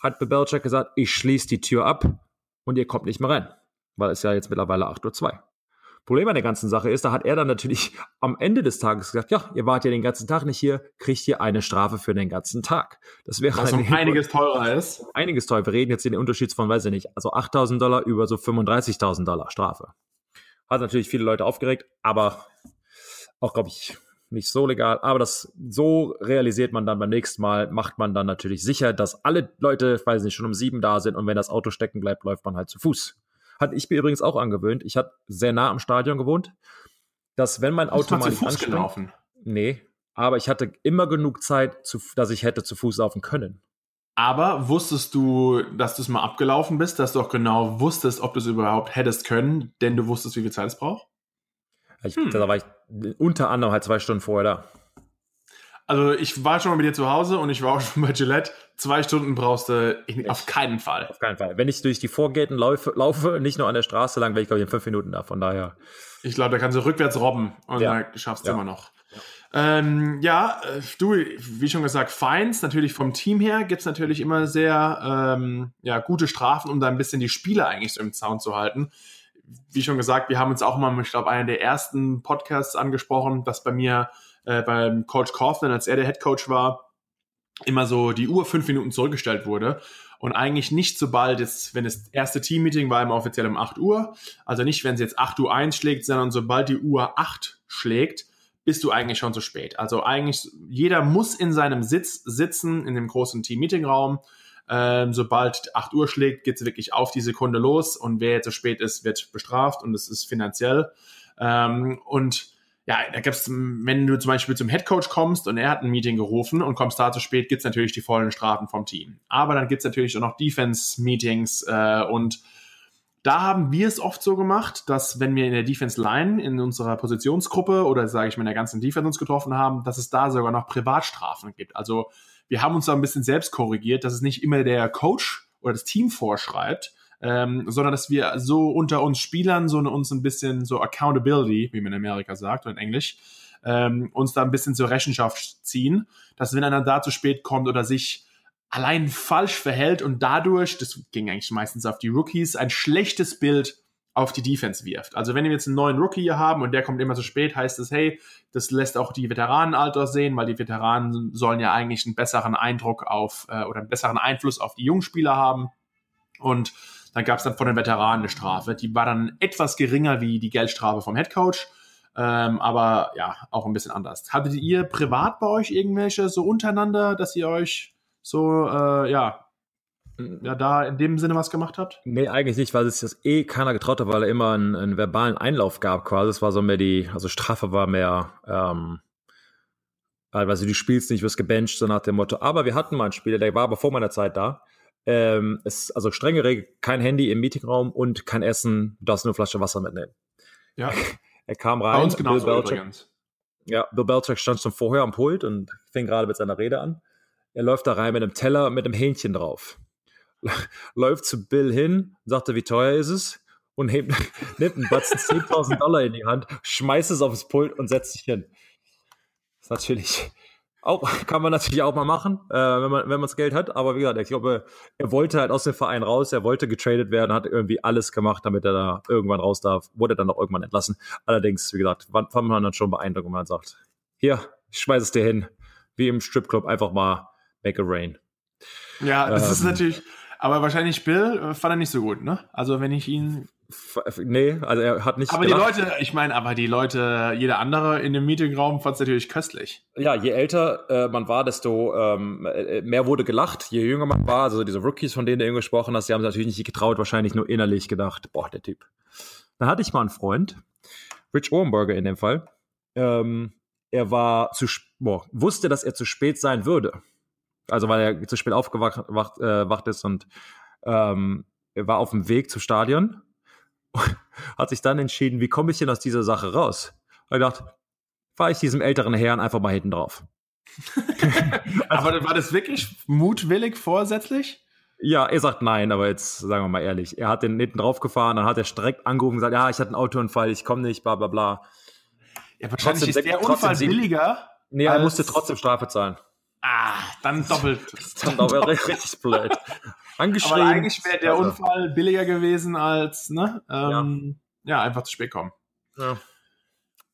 Speaker 2: Hat Belichick gesagt, ich schließe die Tür ab und ihr kommt nicht mehr rein, weil es ja jetzt mittlerweile 8.02 Uhr. Problem an der ganzen Sache ist, da hat er dann natürlich am Ende des Tages gesagt, ja, ihr wart ja den ganzen Tag nicht hier, kriegt ihr eine Strafe für den ganzen Tag. Das wäre
Speaker 1: Was um einiges teurer ist.
Speaker 2: Einiges teurer. Wir reden jetzt den Unterschied von, weiß ich nicht, also 8.000 Dollar über so 35.000 Dollar Strafe. Hat natürlich viele Leute aufgeregt, aber auch, glaube ich, nicht so legal, aber das so realisiert man dann beim nächsten Mal, macht man dann natürlich sicher, dass alle Leute, weiß nicht, schon um sieben da sind und wenn das Auto stecken bleibt, läuft man halt zu Fuß. Hatte ich mir übrigens auch angewöhnt. Ich hatte sehr nah am Stadion gewohnt, dass wenn mein Auto mal
Speaker 1: nicht anspringt, gelaufen?
Speaker 2: Nee, aber ich hatte immer genug Zeit, zu, dass ich hätte zu Fuß laufen können.
Speaker 1: Aber wusstest du, dass du es mal abgelaufen bist, dass du auch genau wusstest, ob du es überhaupt hättest können, denn du wusstest, wie viel Zeit es braucht?
Speaker 2: Ich, hm. Da war ich unter anderem halt zwei Stunden vorher da.
Speaker 1: Also ich war schon mal bei dir zu Hause und ich war auch schon bei Gillette. Zwei Stunden brauchst du auf keinen Fall.
Speaker 2: Auf keinen Fall. Wenn ich durch die Vorgärten laufe, laufe nicht nur an der Straße lang, wäre ich glaube ich in fünf Minuten da. Von daher.
Speaker 1: Ich glaube, da kannst du rückwärts robben und ja. da schaffst du ja. immer noch. Ja. Ähm, ja, äh, du, wie schon gesagt, Feins, natürlich vom Team her gibt es natürlich immer sehr ähm, ja, gute Strafen, um da ein bisschen die Spieler eigentlich so im Zaun zu halten wie schon gesagt, wir haben uns auch mal, ich glaube, einen der ersten Podcasts angesprochen, dass bei mir äh, beim Coach Kaufman, als er der Head Coach war, immer so die Uhr fünf Minuten zurückgestellt wurde. Und eigentlich nicht sobald jetzt, wenn das erste Team-Meeting war immer offiziell um 8 Uhr, also nicht, wenn es jetzt 8 Uhr einschlägt, sondern sobald die Uhr 8 schlägt, bist du eigentlich schon zu spät. Also eigentlich, jeder muss in seinem Sitz sitzen, in dem großen Team-Meeting-Raum ähm, sobald 8 Uhr schlägt, geht es wirklich auf die Sekunde los und wer jetzt zu spät ist, wird bestraft und es ist finanziell. Ähm, und ja, da gibt's, wenn du zum Beispiel zum Headcoach kommst und er hat ein Meeting gerufen und kommst da zu spät, gibt's natürlich die vollen Strafen vom Team. Aber dann gibt's natürlich auch noch Defense-Meetings äh, und da haben wir es oft so gemacht, dass wenn wir in der Defense Line in unserer Positionsgruppe oder sage ich mal in der ganzen Defense uns getroffen haben, dass es da sogar noch Privatstrafen gibt. Also wir haben uns da ein bisschen selbst korrigiert, dass es nicht immer der Coach oder das Team vorschreibt, ähm, sondern dass wir so unter uns Spielern so uns ein bisschen so Accountability, wie man in Amerika sagt oder in Englisch, ähm, uns da ein bisschen zur Rechenschaft ziehen, dass wenn einer da zu spät kommt oder sich allein falsch verhält und dadurch, das ging eigentlich meistens auf die Rookies, ein schlechtes Bild auf die Defense wirft. Also wenn wir jetzt einen neuen Rookie hier haben und der kommt immer zu spät, heißt es, hey, das lässt auch die Veteranenalter sehen, weil die Veteranen sollen ja eigentlich einen besseren Eindruck auf äh, oder einen besseren Einfluss auf die jungen Spieler haben. Und dann gab es dann von den Veteranen eine Strafe. Die war dann etwas geringer wie die Geldstrafe vom Headcoach, ähm, aber ja, auch ein bisschen anders. Hattet ihr privat bei euch irgendwelche so untereinander, dass ihr euch so, äh, ja, ja, da in dem Sinne was gemacht habt?
Speaker 2: Nee, eigentlich nicht, weil es das eh keiner getraut hat, weil er immer einen, einen verbalen Einlauf gab quasi. Es war so mehr die, also Strafe war mehr, ähm, also du spielst nicht, wirst gebencht, so nach dem Motto. Aber wir hatten mal einen Spieler, der war aber vor meiner Zeit da. Ähm, es, also strenge Regel, kein Handy im Meetingraum und kein Essen, du darfst nur eine Flasche Wasser mitnehmen.
Speaker 1: Ja.
Speaker 2: er kam rein. Bei
Speaker 1: uns genauso Bill Belichick, übrigens.
Speaker 2: Ja, Bill Belichick stand schon vorher am Pult und fing gerade mit seiner Rede an. Er läuft da rein mit einem Teller mit einem Hähnchen drauf. läuft zu Bill hin, sagte, wie teuer ist es? Und hebt, nimmt einen Batzen 10.000 Dollar in die Hand, schmeißt es aufs Pult und setzt sich hin. Das ist natürlich auch, kann man natürlich auch mal machen, äh, wenn man wenn man das Geld hat. Aber wie gesagt, ich glaube, er wollte halt aus dem Verein raus, er wollte getradet werden, hat irgendwie alles gemacht, damit er da irgendwann raus darf. Wurde dann auch irgendwann entlassen. Allerdings, wie gesagt, fand man dann schon beeindruckend, wenn man sagt, hier, ich schmeiß es dir hin, wie im Stripclub, einfach mal make a rain.
Speaker 1: Ja, das ähm, ist natürlich, aber wahrscheinlich Bill äh, fand er nicht so gut, ne? Also wenn ich ihn
Speaker 2: Nee, also er hat nicht.
Speaker 1: Aber gelacht. die Leute, ich meine, aber die Leute, jeder andere in dem Meetingraum fand es natürlich köstlich.
Speaker 2: Ja, je älter äh, man war, desto ähm, äh, mehr wurde gelacht. Je jünger man war, also diese Rookies, von denen du eben gesprochen hast, die haben sich natürlich nicht getraut, wahrscheinlich nur innerlich gedacht, boah, der Typ. Da hatte ich mal einen Freund, Rich Orenberger in dem Fall. Ähm, er war zu, boah, wusste, dass er zu spät sein würde. Also weil er zu spät aufgewacht wacht, äh, wacht ist und ähm, er war auf dem Weg zum Stadion hat sich dann entschieden, wie komme ich denn aus dieser Sache raus? Er gedacht, fahre ich diesem älteren Herrn einfach mal hinten drauf.
Speaker 1: aber war das wirklich mutwillig vorsätzlich?
Speaker 2: Ja, er sagt nein, aber jetzt sagen wir mal ehrlich. Er hat den hinten drauf gefahren, dann hat er direkt angerufen und gesagt, ja, ich hatte einen Autounfall, ich komme nicht, bla bla bla.
Speaker 1: Ja, wahrscheinlich trotzdem, ist der Unfall billiger.
Speaker 2: Nee, er musste trotzdem Strafe zahlen.
Speaker 1: Ah, dann doppelt.
Speaker 2: dann doppelt richtig blöd.
Speaker 1: Angeschrieben. Aber eigentlich wäre der also. Unfall billiger gewesen als, ne? Ähm, ja. ja. einfach zu spät kommen. Ja.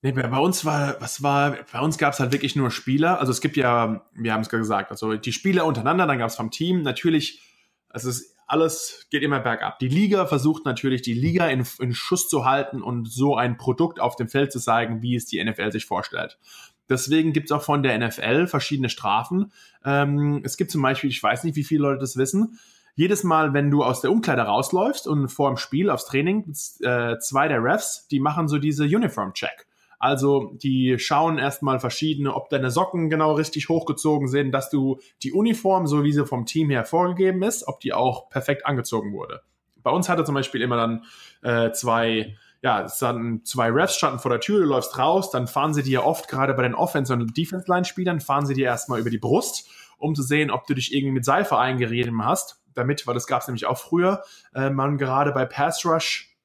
Speaker 1: Nee, bei uns war, was war, bei uns gab es halt wirklich nur Spieler. Also es gibt ja, wir haben es gesagt, also die Spieler untereinander, dann gab es vom Team natürlich, also es ist alles geht immer bergab. Die Liga versucht natürlich, die Liga in, in Schuss zu halten und so ein Produkt auf dem Feld zu zeigen, wie es die NFL sich vorstellt. Deswegen gibt es auch von der NFL verschiedene Strafen. Ähm, es gibt zum Beispiel, ich weiß nicht, wie viele Leute das wissen, jedes Mal, wenn du aus der Umkleide rausläufst und vor dem Spiel aufs Training, äh, zwei der Refs, die machen so diese Uniform-Check. Also die schauen erstmal verschiedene, ob deine Socken genau richtig hochgezogen sind, dass du die Uniform, so wie sie vom Team her vorgegeben ist, ob die auch perfekt angezogen wurde. Bei uns hatte zum Beispiel immer dann äh, zwei ja, es standen zwei Refs standen vor der Tür, du läufst raus, dann fahren sie dir oft, gerade bei den Offense- und Defense-Line-Spielern, fahren sie dir erstmal über die Brust, um zu sehen, ob du dich irgendwie mit Seife eingerieben hast. Damit, weil das gab es nämlich auch früher, äh, man gerade bei Pass Rush,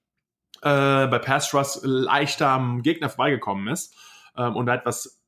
Speaker 1: äh, bei Pass Rush leichter am Gegner vorbeigekommen ist ähm, und da etwas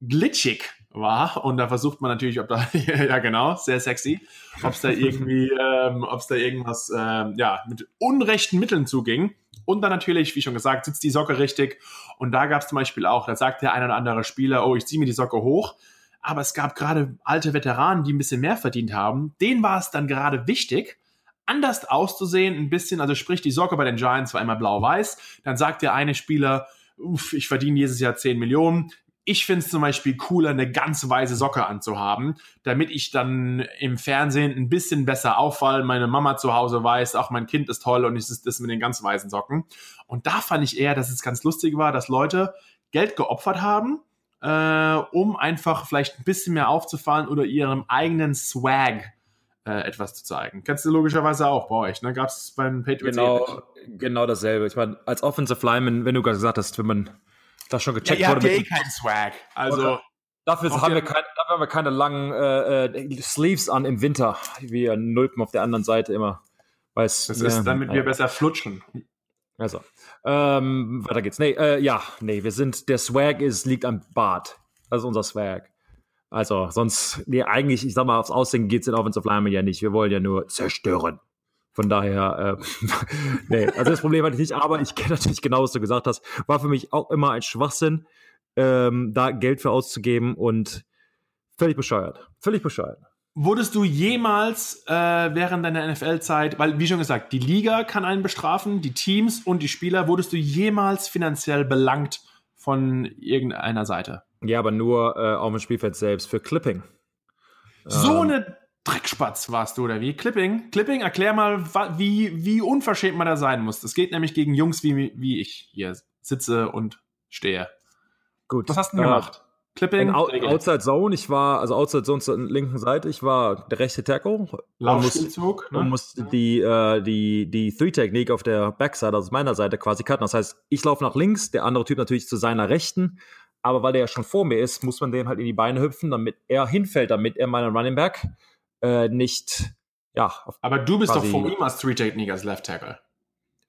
Speaker 1: glitchig war. Und da versucht man natürlich, ob da ja genau sehr sexy, ob es da irgendwie, ähm, ob es da irgendwas ähm, ja mit unrechten Mitteln zuging und dann natürlich, wie schon gesagt, sitzt die Socke richtig und da gab es zum Beispiel auch, da sagt der ein oder andere Spieler, oh ich ziehe mir die Socke hoch aber es gab gerade alte Veteranen, die ein bisschen mehr verdient haben. Denen war es dann gerade wichtig, anders auszusehen, ein bisschen, also sprich, die Socke bei den Giants war immer blau-weiß. Dann sagt der eine Spieler, uff, ich verdiene dieses Jahr 10 Millionen. Ich finde es zum Beispiel cooler, eine ganz weiße Socke anzuhaben, damit ich dann im Fernsehen ein bisschen besser auffall. Meine Mama zu Hause weiß, auch mein Kind ist toll und ich ist das mit den ganz weißen Socken. Und da fand ich eher, dass es ganz lustig war, dass Leute Geld geopfert haben, äh, um einfach vielleicht ein bisschen mehr aufzufallen oder ihrem eigenen Swag äh, etwas zu zeigen. Kennst du logischerweise auch bei euch, ne? Gab es beim Patriots
Speaker 2: Genau, genau dasselbe. Ich meine, als Offensive Lineman, wenn du gerade gesagt hast, wenn man das schon gecheckt
Speaker 1: ja,
Speaker 2: wurde.
Speaker 1: Ja, eh keinen Swag. Also.
Speaker 2: Dafür haben, wir kein, dafür haben wir keine langen äh, äh, Sleeves an im Winter, wie Nulpen auf der anderen Seite immer.
Speaker 1: Weiß, das ist, damit wir besser flutschen.
Speaker 2: Also, ähm, weiter geht's. Nee, äh, ja, nee, wir sind, der Swag ist, liegt am Bart. Das ist unser Swag. Also, sonst, nee, eigentlich, ich sag mal, aufs Aussehen geht's in Offensive Lineman ja nicht. Wir wollen ja nur zerstören. Von daher, äh, nee, also das Problem hatte ich nicht, aber ich kenne natürlich genau, was du gesagt hast. War für mich auch immer ein Schwachsinn, ähm, da Geld für auszugeben und völlig bescheuert. Völlig bescheuert.
Speaker 1: Wurdest du jemals äh, während deiner NFL-Zeit, weil wie schon gesagt, die Liga kann einen bestrafen, die Teams und die Spieler, wurdest du jemals finanziell belangt von irgendeiner Seite?
Speaker 2: Ja, aber nur äh, auf dem Spielfeld selbst für Clipping.
Speaker 1: So ähm. eine Dreckspatz warst du, oder wie? Clipping? Clipping, erklär mal, wie, wie unverschämt man da sein muss. Das geht nämlich gegen Jungs wie, wie ich hier sitze und stehe.
Speaker 2: Gut.
Speaker 1: Was hast du denn äh, gemacht?
Speaker 2: Clipping. In Outside Zone, ich war, also Outside Zone zur linken Seite, ich war der rechte Tackle.
Speaker 1: Laufspielzug,
Speaker 2: ne? Und musste die, äh, die, die Three-Technik auf der Backside, also meiner Seite quasi cutten. Das heißt, ich laufe nach links, der andere Typ natürlich zu seiner Rechten. Aber weil der ja schon vor mir ist, muss man dem halt in die Beine hüpfen, damit er hinfällt, damit er meinen Running Back äh, nicht, ja.
Speaker 1: Aber du bist doch vor ihm als Three-Technik als Left Tackle.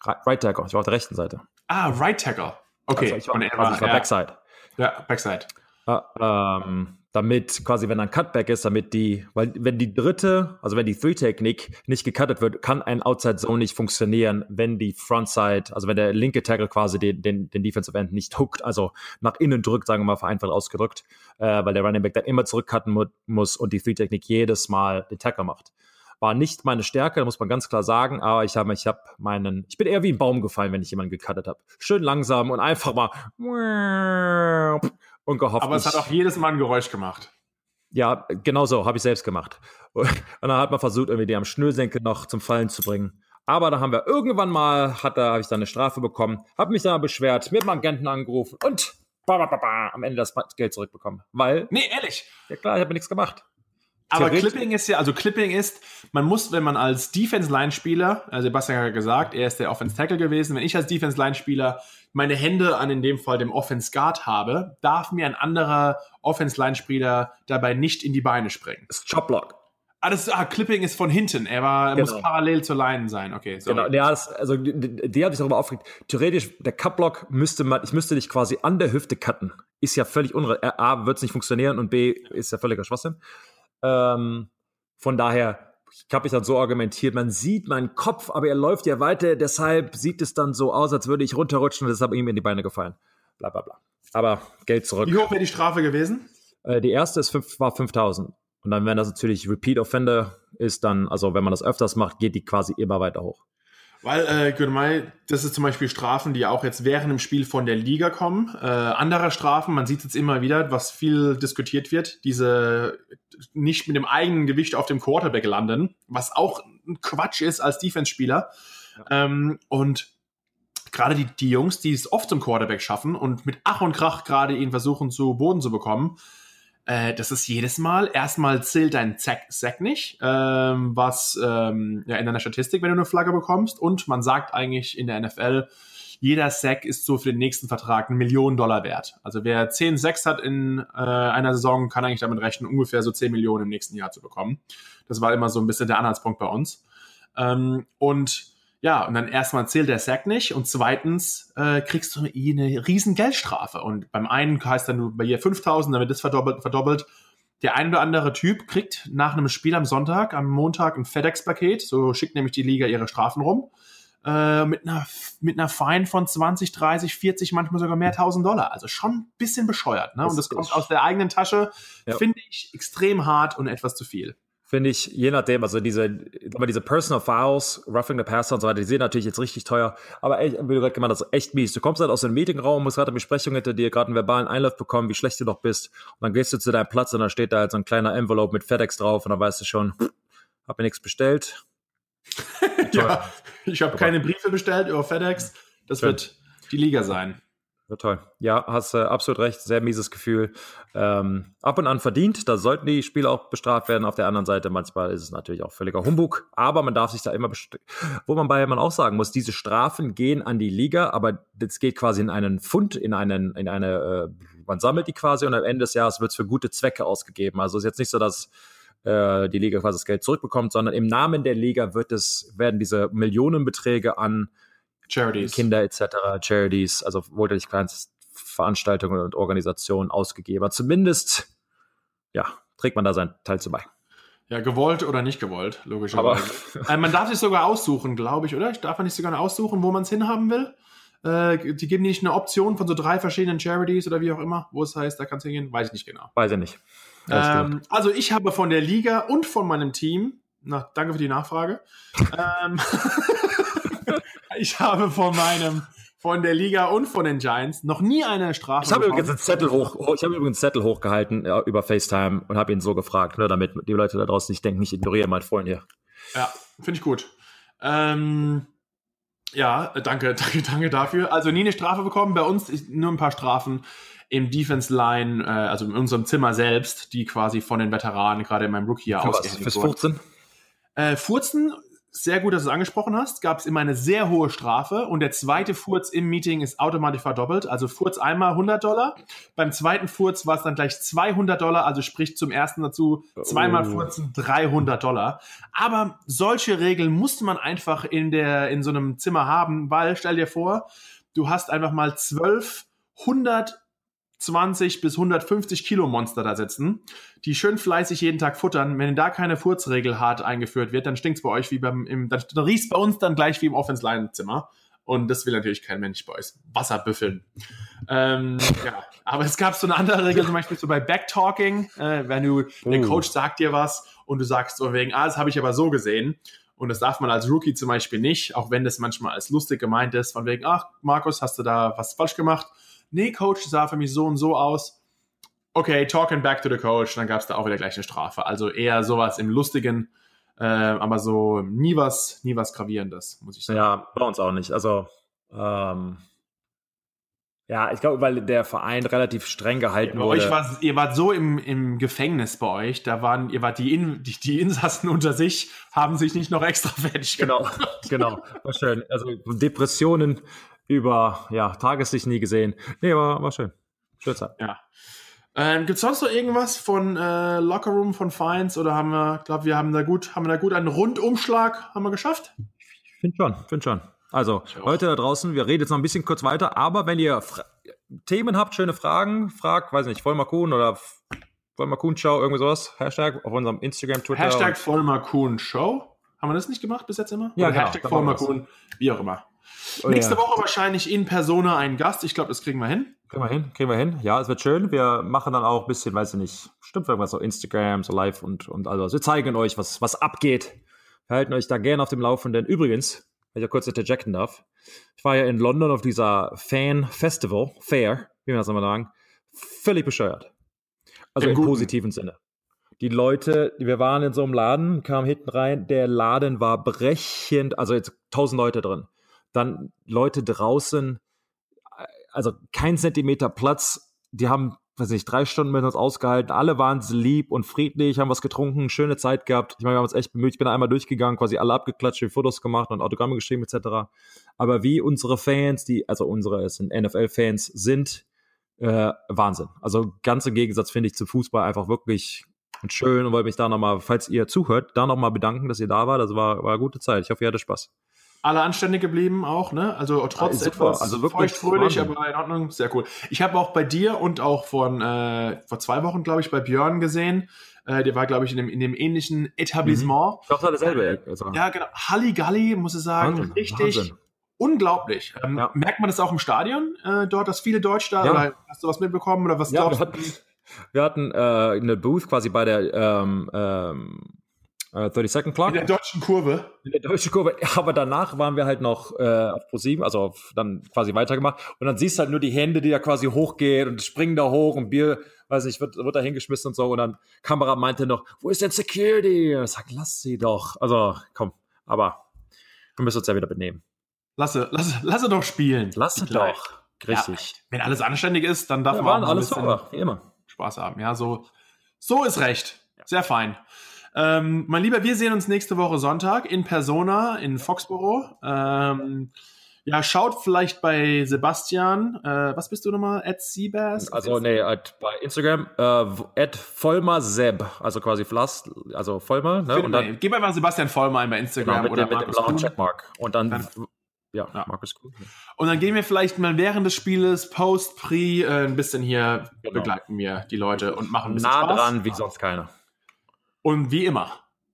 Speaker 2: Right Tackle, ich war auf der rechten Seite.
Speaker 1: Ah, Right Tackle. Okay.
Speaker 2: Also ich war, also ich war ja. Backside.
Speaker 1: Ja, Backside.
Speaker 2: Ah, ähm, damit quasi, wenn ein Cutback ist, damit die, weil wenn die dritte, also wenn die Three-Technik nicht gecuttet wird, kann ein Outside Zone nicht funktionieren, wenn die Frontside, also wenn der linke Tackle quasi den, den, den Defensive End nicht hookt, also nach innen drückt, sagen wir mal vereinfacht ausgedrückt, äh, weil der Running Back dann immer zurückcutten mu muss und die Three-Technik jedes Mal den Tackle macht. War nicht meine Stärke, muss man ganz klar sagen, aber ich habe ich hab meinen, ich bin eher wie ein Baum gefallen, wenn ich jemanden gecuttet habe. Schön langsam und einfach mal und gehofft.
Speaker 1: Aber es hat auch jedes Mal ein Geräusch gemacht.
Speaker 2: Ja, genau so, habe ich selbst gemacht. Und dann hat man versucht, irgendwie die am Schnürsenkel noch zum Fallen zu bringen. Aber da haben wir irgendwann mal, hat da, habe ich dann eine Strafe bekommen, habe mich dann beschwert, mit dem Agenten angerufen und ba, ba, ba, am Ende das Geld zurückbekommen. Weil.
Speaker 1: Nee, ehrlich.
Speaker 2: Ja klar, ich habe nichts gemacht.
Speaker 1: Aber Clipping ist ja, also Clipping ist, man muss, wenn man als Defense-Line-Spieler, also Sebastian hat gesagt, er ist der Offense-Tackle gewesen, wenn ich als Defense-Line-Spieler meine Hände an in dem Fall dem Offense Guard habe, darf mir ein anderer Offense Line Spieler dabei nicht in die Beine springen.
Speaker 2: Das ist Chopblock.
Speaker 1: Ah, das ah, Clipping ist von hinten. Er war, genau. muss parallel zur Line sein. Okay,
Speaker 2: sorry. Genau. Ja, das, also die, die hat sich darüber aufgeregt. Theoretisch, der Cutblock müsste man, ich müsste dich quasi an der Hüfte cutten. Ist ja völlig unre. A, wird es nicht funktionieren und B, ist ja völliger Schwachsinn. Ähm, von daher, ich habe ich dann so argumentiert, man sieht meinen Kopf, aber er läuft ja weiter, deshalb sieht es dann so aus, als würde ich runterrutschen und deshalb ihm in die Beine gefallen. Bla bla bla. Aber Geld zurück.
Speaker 1: Wie hoch wäre die Strafe gewesen?
Speaker 2: Äh, die erste ist fünf, war 5000. Und dann, wenn das natürlich Repeat Offender ist, dann, also wenn man das öfters macht, geht die quasi immer weiter hoch.
Speaker 1: Weil, äh, Gürmay, das ist zum Beispiel Strafen, die auch jetzt während dem Spiel von der Liga kommen. Äh, anderer Strafen, man sieht jetzt immer wieder, was viel diskutiert wird, diese nicht mit dem eigenen Gewicht auf dem Quarterback landen, was auch ein Quatsch ist als Defense-Spieler. Ja. Ähm, und gerade die, die Jungs, die es oft zum Quarterback schaffen und mit Ach und Krach gerade ihn versuchen zu Boden zu bekommen, äh, das ist jedes Mal, erstmal zählt dein Sack, Sack nicht, ähm, was ähm, ja, in deiner Statistik, wenn du eine Flagge bekommst. Und man sagt eigentlich in der NFL, jeder Sack ist so für den nächsten Vertrag ein Millionen Dollar wert. Also wer 10 Sacks hat in äh, einer Saison, kann eigentlich damit rechnen, ungefähr so 10 Millionen im nächsten Jahr zu bekommen. Das war immer so ein bisschen der Anhaltspunkt bei uns. Ähm, und ja, und dann erstmal zählt der Sack nicht und zweitens äh, kriegst du eine, eine riesen Geldstrafe. Und beim einen heißt dann bei ihr 5000, damit das verdoppelt, verdoppelt. Der ein oder andere Typ kriegt nach einem Spiel am Sonntag, am Montag ein FedEx-Paket, so schickt nämlich die Liga ihre Strafen rum, äh, mit einer, mit einer Fine von 20, 30, 40, manchmal sogar mehr 1000 Dollar. Also schon ein bisschen bescheuert. Ne? Und das kommt aus der eigenen Tasche, ja. finde ich extrem hart und etwas zu viel
Speaker 2: finde ich, je nachdem, also diese, diese Personal Fouls, Roughing the Passer und so weiter, die sehen natürlich jetzt richtig teuer, aber echt, wie du gerade gemeint hast, echt mies. Du kommst halt aus dem Meetingraum, musst gerade eine Besprechung hinter dir, gerade einen verbalen Einlauf bekommen, wie schlecht du doch bist, und dann gehst du zu deinem Platz und dann steht da halt so ein kleiner Envelope mit FedEx drauf und dann weißt du schon, hab mir nichts bestellt.
Speaker 1: ja, ich habe keine Briefe bestellt über FedEx. Das Schön. wird die Liga sein.
Speaker 2: Ja, toll. Ja, hast äh, absolut recht. Sehr mieses Gefühl. Ähm, ab und an verdient. Da sollten die Spieler auch bestraft werden. Auf der anderen Seite, manchmal ist es natürlich auch völliger Humbug. Aber man darf sich da immer Wo man bei man auch sagen muss, diese Strafen gehen an die Liga, aber das geht quasi in einen Fund, in einen, in eine, äh, man sammelt die quasi und am Ende des Jahres wird es für gute Zwecke ausgegeben. Also ist jetzt nicht so, dass äh, die Liga quasi das Geld zurückbekommt, sondern im Namen der Liga wird es, werden diese Millionenbeträge an Charities. Kinder etc., Charities, also wohltätig Veranstaltungen und Organisationen ausgegeben. Aber ja, trägt man da seinen Teil zu bei.
Speaker 1: Ja, gewollt oder nicht gewollt, logischerweise. Aber äh, man darf sich sogar aussuchen, glaube ich, oder? Darf man nicht sogar aussuchen, wo man es hinhaben will? Äh, die geben nicht eine Option von so drei verschiedenen Charities oder wie auch immer, wo es heißt, da kannst du hingehen? Weiß ich nicht genau.
Speaker 2: Weiß ich nicht.
Speaker 1: Ähm, also ich habe von der Liga und von meinem Team, na, danke für die Nachfrage, ähm, ich habe von meinem von der Liga und von den Giants noch nie eine Strafe.
Speaker 2: Ich habe übrigens einen Zettel hoch, ich habe übrigens Zettel hochgehalten ja, über FaceTime und habe ihn so gefragt, ne, damit die Leute da draußen nicht denken, ich ignoriere meinen Freund hier.
Speaker 1: Ja, finde ich gut. Ähm, ja, danke, danke, danke dafür. Also nie eine Strafe bekommen. Bei uns nur ein paar Strafen im Defense Line, äh, also in unserem Zimmer selbst, die quasi von den Veteranen gerade in meinem Rookie-Jahr
Speaker 2: ausgehändigt wurden. Fürs 14?
Speaker 1: Äh, Furzen sehr gut, dass du es angesprochen hast, gab es immer eine sehr hohe Strafe und der zweite Furz im Meeting ist automatisch verdoppelt. Also Furz einmal 100 Dollar, beim zweiten Furz war es dann gleich 200 Dollar, also sprich zum ersten dazu zweimal oh. Furzen 300 Dollar. Aber solche Regeln musste man einfach in der in so einem Zimmer haben, weil stell dir vor, du hast einfach mal zwölf 100 120 bis 150 Kilo Monster da sitzen, die schön fleißig jeden Tag futtern. Wenn da keine Furzregel hart eingeführt wird, dann stinkt's bei euch wie beim, im, dann, dann riecht's bei uns dann gleich wie im Offense-Line-Zimmer. Und das will natürlich kein Mensch bei euch. Wasser büffeln. ähm, ja, aber es gab so eine andere Regel, zum Beispiel so bei Backtalking, äh, wenn du, der
Speaker 2: Oh.
Speaker 1: Coach sagt dir was und du sagst so wegen, ah, das habe ich aber so gesehen. Und das darf man als Rookie zum Beispiel nicht, auch wenn das manchmal als lustig gemeint ist, von wegen, ach, Markus, hast du da was falsch gemacht? Nee, Coach, sah für mich so und so aus. Okay, talking back to the coach, dann gab es da auch wieder gleich eine Strafe. Also eher sowas im Lustigen, äh, aber so nie was, nie was Gravierendes, muss ich sagen.
Speaker 2: Ja, bei uns auch nicht. Also, ähm, ja, ich glaube, weil der Verein relativ streng gehalten
Speaker 1: Bei
Speaker 2: wurde.
Speaker 1: euch war, ihr wart so im, im Gefängnis bei euch, da waren, ihr wart die, In, die, die Insassen unter sich, haben sich nicht noch extra fertig gemacht.
Speaker 2: genau, genau. War schön. Also Depressionen über ja, Tageslicht nie gesehen. Nee, war, war schön. Schöne Zeit.
Speaker 1: Ja. Ähm, Gibt es sonst noch irgendwas von äh, Lockerroom von Fines oder haben wir, glaube wir haben da gut, haben wir da gut einen Rundumschlag haben wir geschafft?
Speaker 2: Ich finde schon, finde schon. Also. Leute da draußen, wir reden jetzt noch ein bisschen kurz weiter, aber wenn ihr Fra Themen habt, schöne Fragen, fragt, weiß nicht, Vollmer Kuhn oder Vollmer Kuhn Show, irgendwie sowas, Hashtag auf unserem Instagram, Twitter.
Speaker 1: Hashtag Vollmer Kuhn Show. Haben wir das nicht gemacht bis jetzt immer?
Speaker 2: Ja,
Speaker 1: Oder
Speaker 2: genau,
Speaker 1: Hashtag. Kuhn, wie auch immer.
Speaker 2: Oh,
Speaker 1: Nächste
Speaker 2: ja.
Speaker 1: Woche wahrscheinlich in Persona ein Gast. Ich glaube, das kriegen wir hin.
Speaker 2: Kriegen wir hin, kriegen wir hin. Ja, es wird schön. Wir machen dann auch ein bisschen, weiß ich nicht, stimmt irgendwas so Instagram, so live und, und also. Wir zeigen euch, was, was abgeht. Wir halten euch da gerne auf dem Laufenden. Übrigens, wenn ich ja kurz interjecten darf, ich war ja in London auf dieser Fan Festival, Fair, wie man das immer sagen, völlig bescheuert. Also
Speaker 1: Im
Speaker 2: im positiven Sinne. Die Leute, wir waren in so einem Laden, kamen hinten rein, der Laden war brechend, also jetzt tausend Leute drin. Dann Leute draußen, also kein Zentimeter Platz. Die haben, weiß nicht, drei Stunden mit uns ausgehalten. Alle waren lieb und friedlich, haben was getrunken, schöne Zeit gehabt. Ich meine, wir haben uns echt bemüht. Ich bin einmal durchgegangen, quasi alle abgeklatscht, viel Fotos gemacht und Autogramme geschrieben etc. Aber wie unsere Fans, die, also unsere, NFL-Fans, sind, äh, Wahnsinn. Also ganz im Gegensatz finde ich zu Fußball einfach wirklich schön und wollte mich da nochmal, falls ihr zuhört, da nochmal bedanken, dass ihr da wart. Das war, war eine gute Zeit. Ich hoffe, ihr hattet Spaß.
Speaker 1: Alle anständig geblieben auch, ne? Also trotz
Speaker 2: super.
Speaker 1: etwas
Speaker 2: Also wirklich
Speaker 1: feuchtfröhlich,
Speaker 2: Wahnsinn.
Speaker 1: aber in Ordnung, sehr cool. Ich habe auch bei dir und auch von äh, vor zwei Wochen, glaube ich, bei Björn gesehen. Äh, der war, glaube ich, in dem, in dem ähnlichen Etablissement.
Speaker 2: Ich hoffe, dasselbe. Also,
Speaker 1: Ja, genau. Halligalli, muss ich sagen,
Speaker 2: Wahnsinn,
Speaker 1: richtig
Speaker 2: Wahnsinn.
Speaker 1: unglaublich. Ähm,
Speaker 2: Ja.
Speaker 1: Merkt man das auch im Stadion äh, dort, dass viele Deutsche da,
Speaker 2: Ja.
Speaker 1: oder hast du was mitbekommen oder was
Speaker 2: Ja,
Speaker 1: glaubst
Speaker 2: wir
Speaker 1: du?
Speaker 2: hatten, wir hatten äh, eine Booth quasi bei der ähm, ähm, äh, 30 Second Clock.
Speaker 1: In der deutschen Kurve.
Speaker 2: in der deutschen Kurve, aber danach waren wir halt noch äh, auf Pro7, also auf, dann quasi weitergemacht und dann siehst du halt nur die Hände, die da quasi hochgehen und springen da hoch und Bier, weiß nicht, wird, wird da hingeschmissen und so und dann Kamera meinte noch, wo ist denn Security? Und ich sag, lass sie doch. Also, komm, aber wir müssen uns ja wieder benehmen.
Speaker 1: Lasse, lasse, lasse doch spielen.
Speaker 2: Lass
Speaker 1: Die
Speaker 2: sie
Speaker 1: Kleinen.
Speaker 2: doch. Richtig.
Speaker 1: Wenn alles anständig ist, dann darf
Speaker 2: Ja,
Speaker 1: man
Speaker 2: alles
Speaker 1: bisschen
Speaker 2: sauber, wie immer.
Speaker 1: Spaß haben. Ja, so, so ist recht. Sehr fein. Ähm, mein Lieber, wir sehen uns nächste Woche Sonntag in Persona in Foxborough. Ähm, ja, schaut vielleicht bei Sebastian. Äh, was bist du nochmal? Ed Seabass?
Speaker 2: Also, nee, at, bei Instagram, äh, at Vollmer Seb, also quasi Flass, also Vollmer, ne? Und dann
Speaker 1: Gib einfach Sebastian Vollmer ein bei
Speaker 2: genau,
Speaker 1: Instagram
Speaker 2: mit,
Speaker 1: oder
Speaker 2: dem, mit dem blauen. Checkmark. Und dann,
Speaker 1: Dann-
Speaker 2: ja,
Speaker 1: Ja.
Speaker 2: Markus Kuhn.
Speaker 1: Und dann gehen wir vielleicht mal während des Spieles, Post, Pre, äh, ein bisschen hier
Speaker 2: Genau.
Speaker 1: begleiten wir die Leute und machen ein bisschen
Speaker 2: Nah
Speaker 1: Spaß.
Speaker 2: dran wie sonst keiner.
Speaker 1: Und wie immer.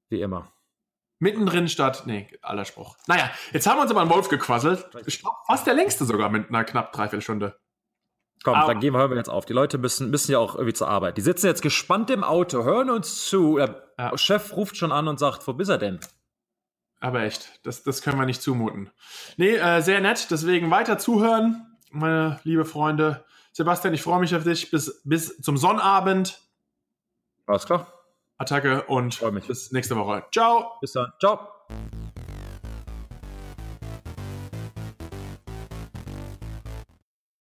Speaker 2: Wie immer.
Speaker 1: Mittendrin statt, nee, aller Spruch. Naja, jetzt haben wir uns aber einen Wolf gequasselt. Fast der längste sogar mit einer knapp Dreiviertelstunde.
Speaker 2: Komm,
Speaker 1: Aber-
Speaker 2: dann gehen wir, hören wir jetzt auf. Die Leute müssen, müssen ja auch irgendwie zur Arbeit. Die sitzen jetzt gespannt im Auto, hören uns zu. Der
Speaker 1: Ja.
Speaker 2: Chef ruft schon an und sagt, wo bist er denn?
Speaker 1: Aber echt, das, das können wir nicht zumuten. Nee, äh, sehr nett. Deswegen weiter zuhören, meine liebe Freunde. Sebastian, ich freue mich auf dich. Bis, bis zum Sonnabend.
Speaker 2: Alles klar.
Speaker 1: Attacke und bis nächste Woche. Ciao.
Speaker 2: Bis dann. Ciao.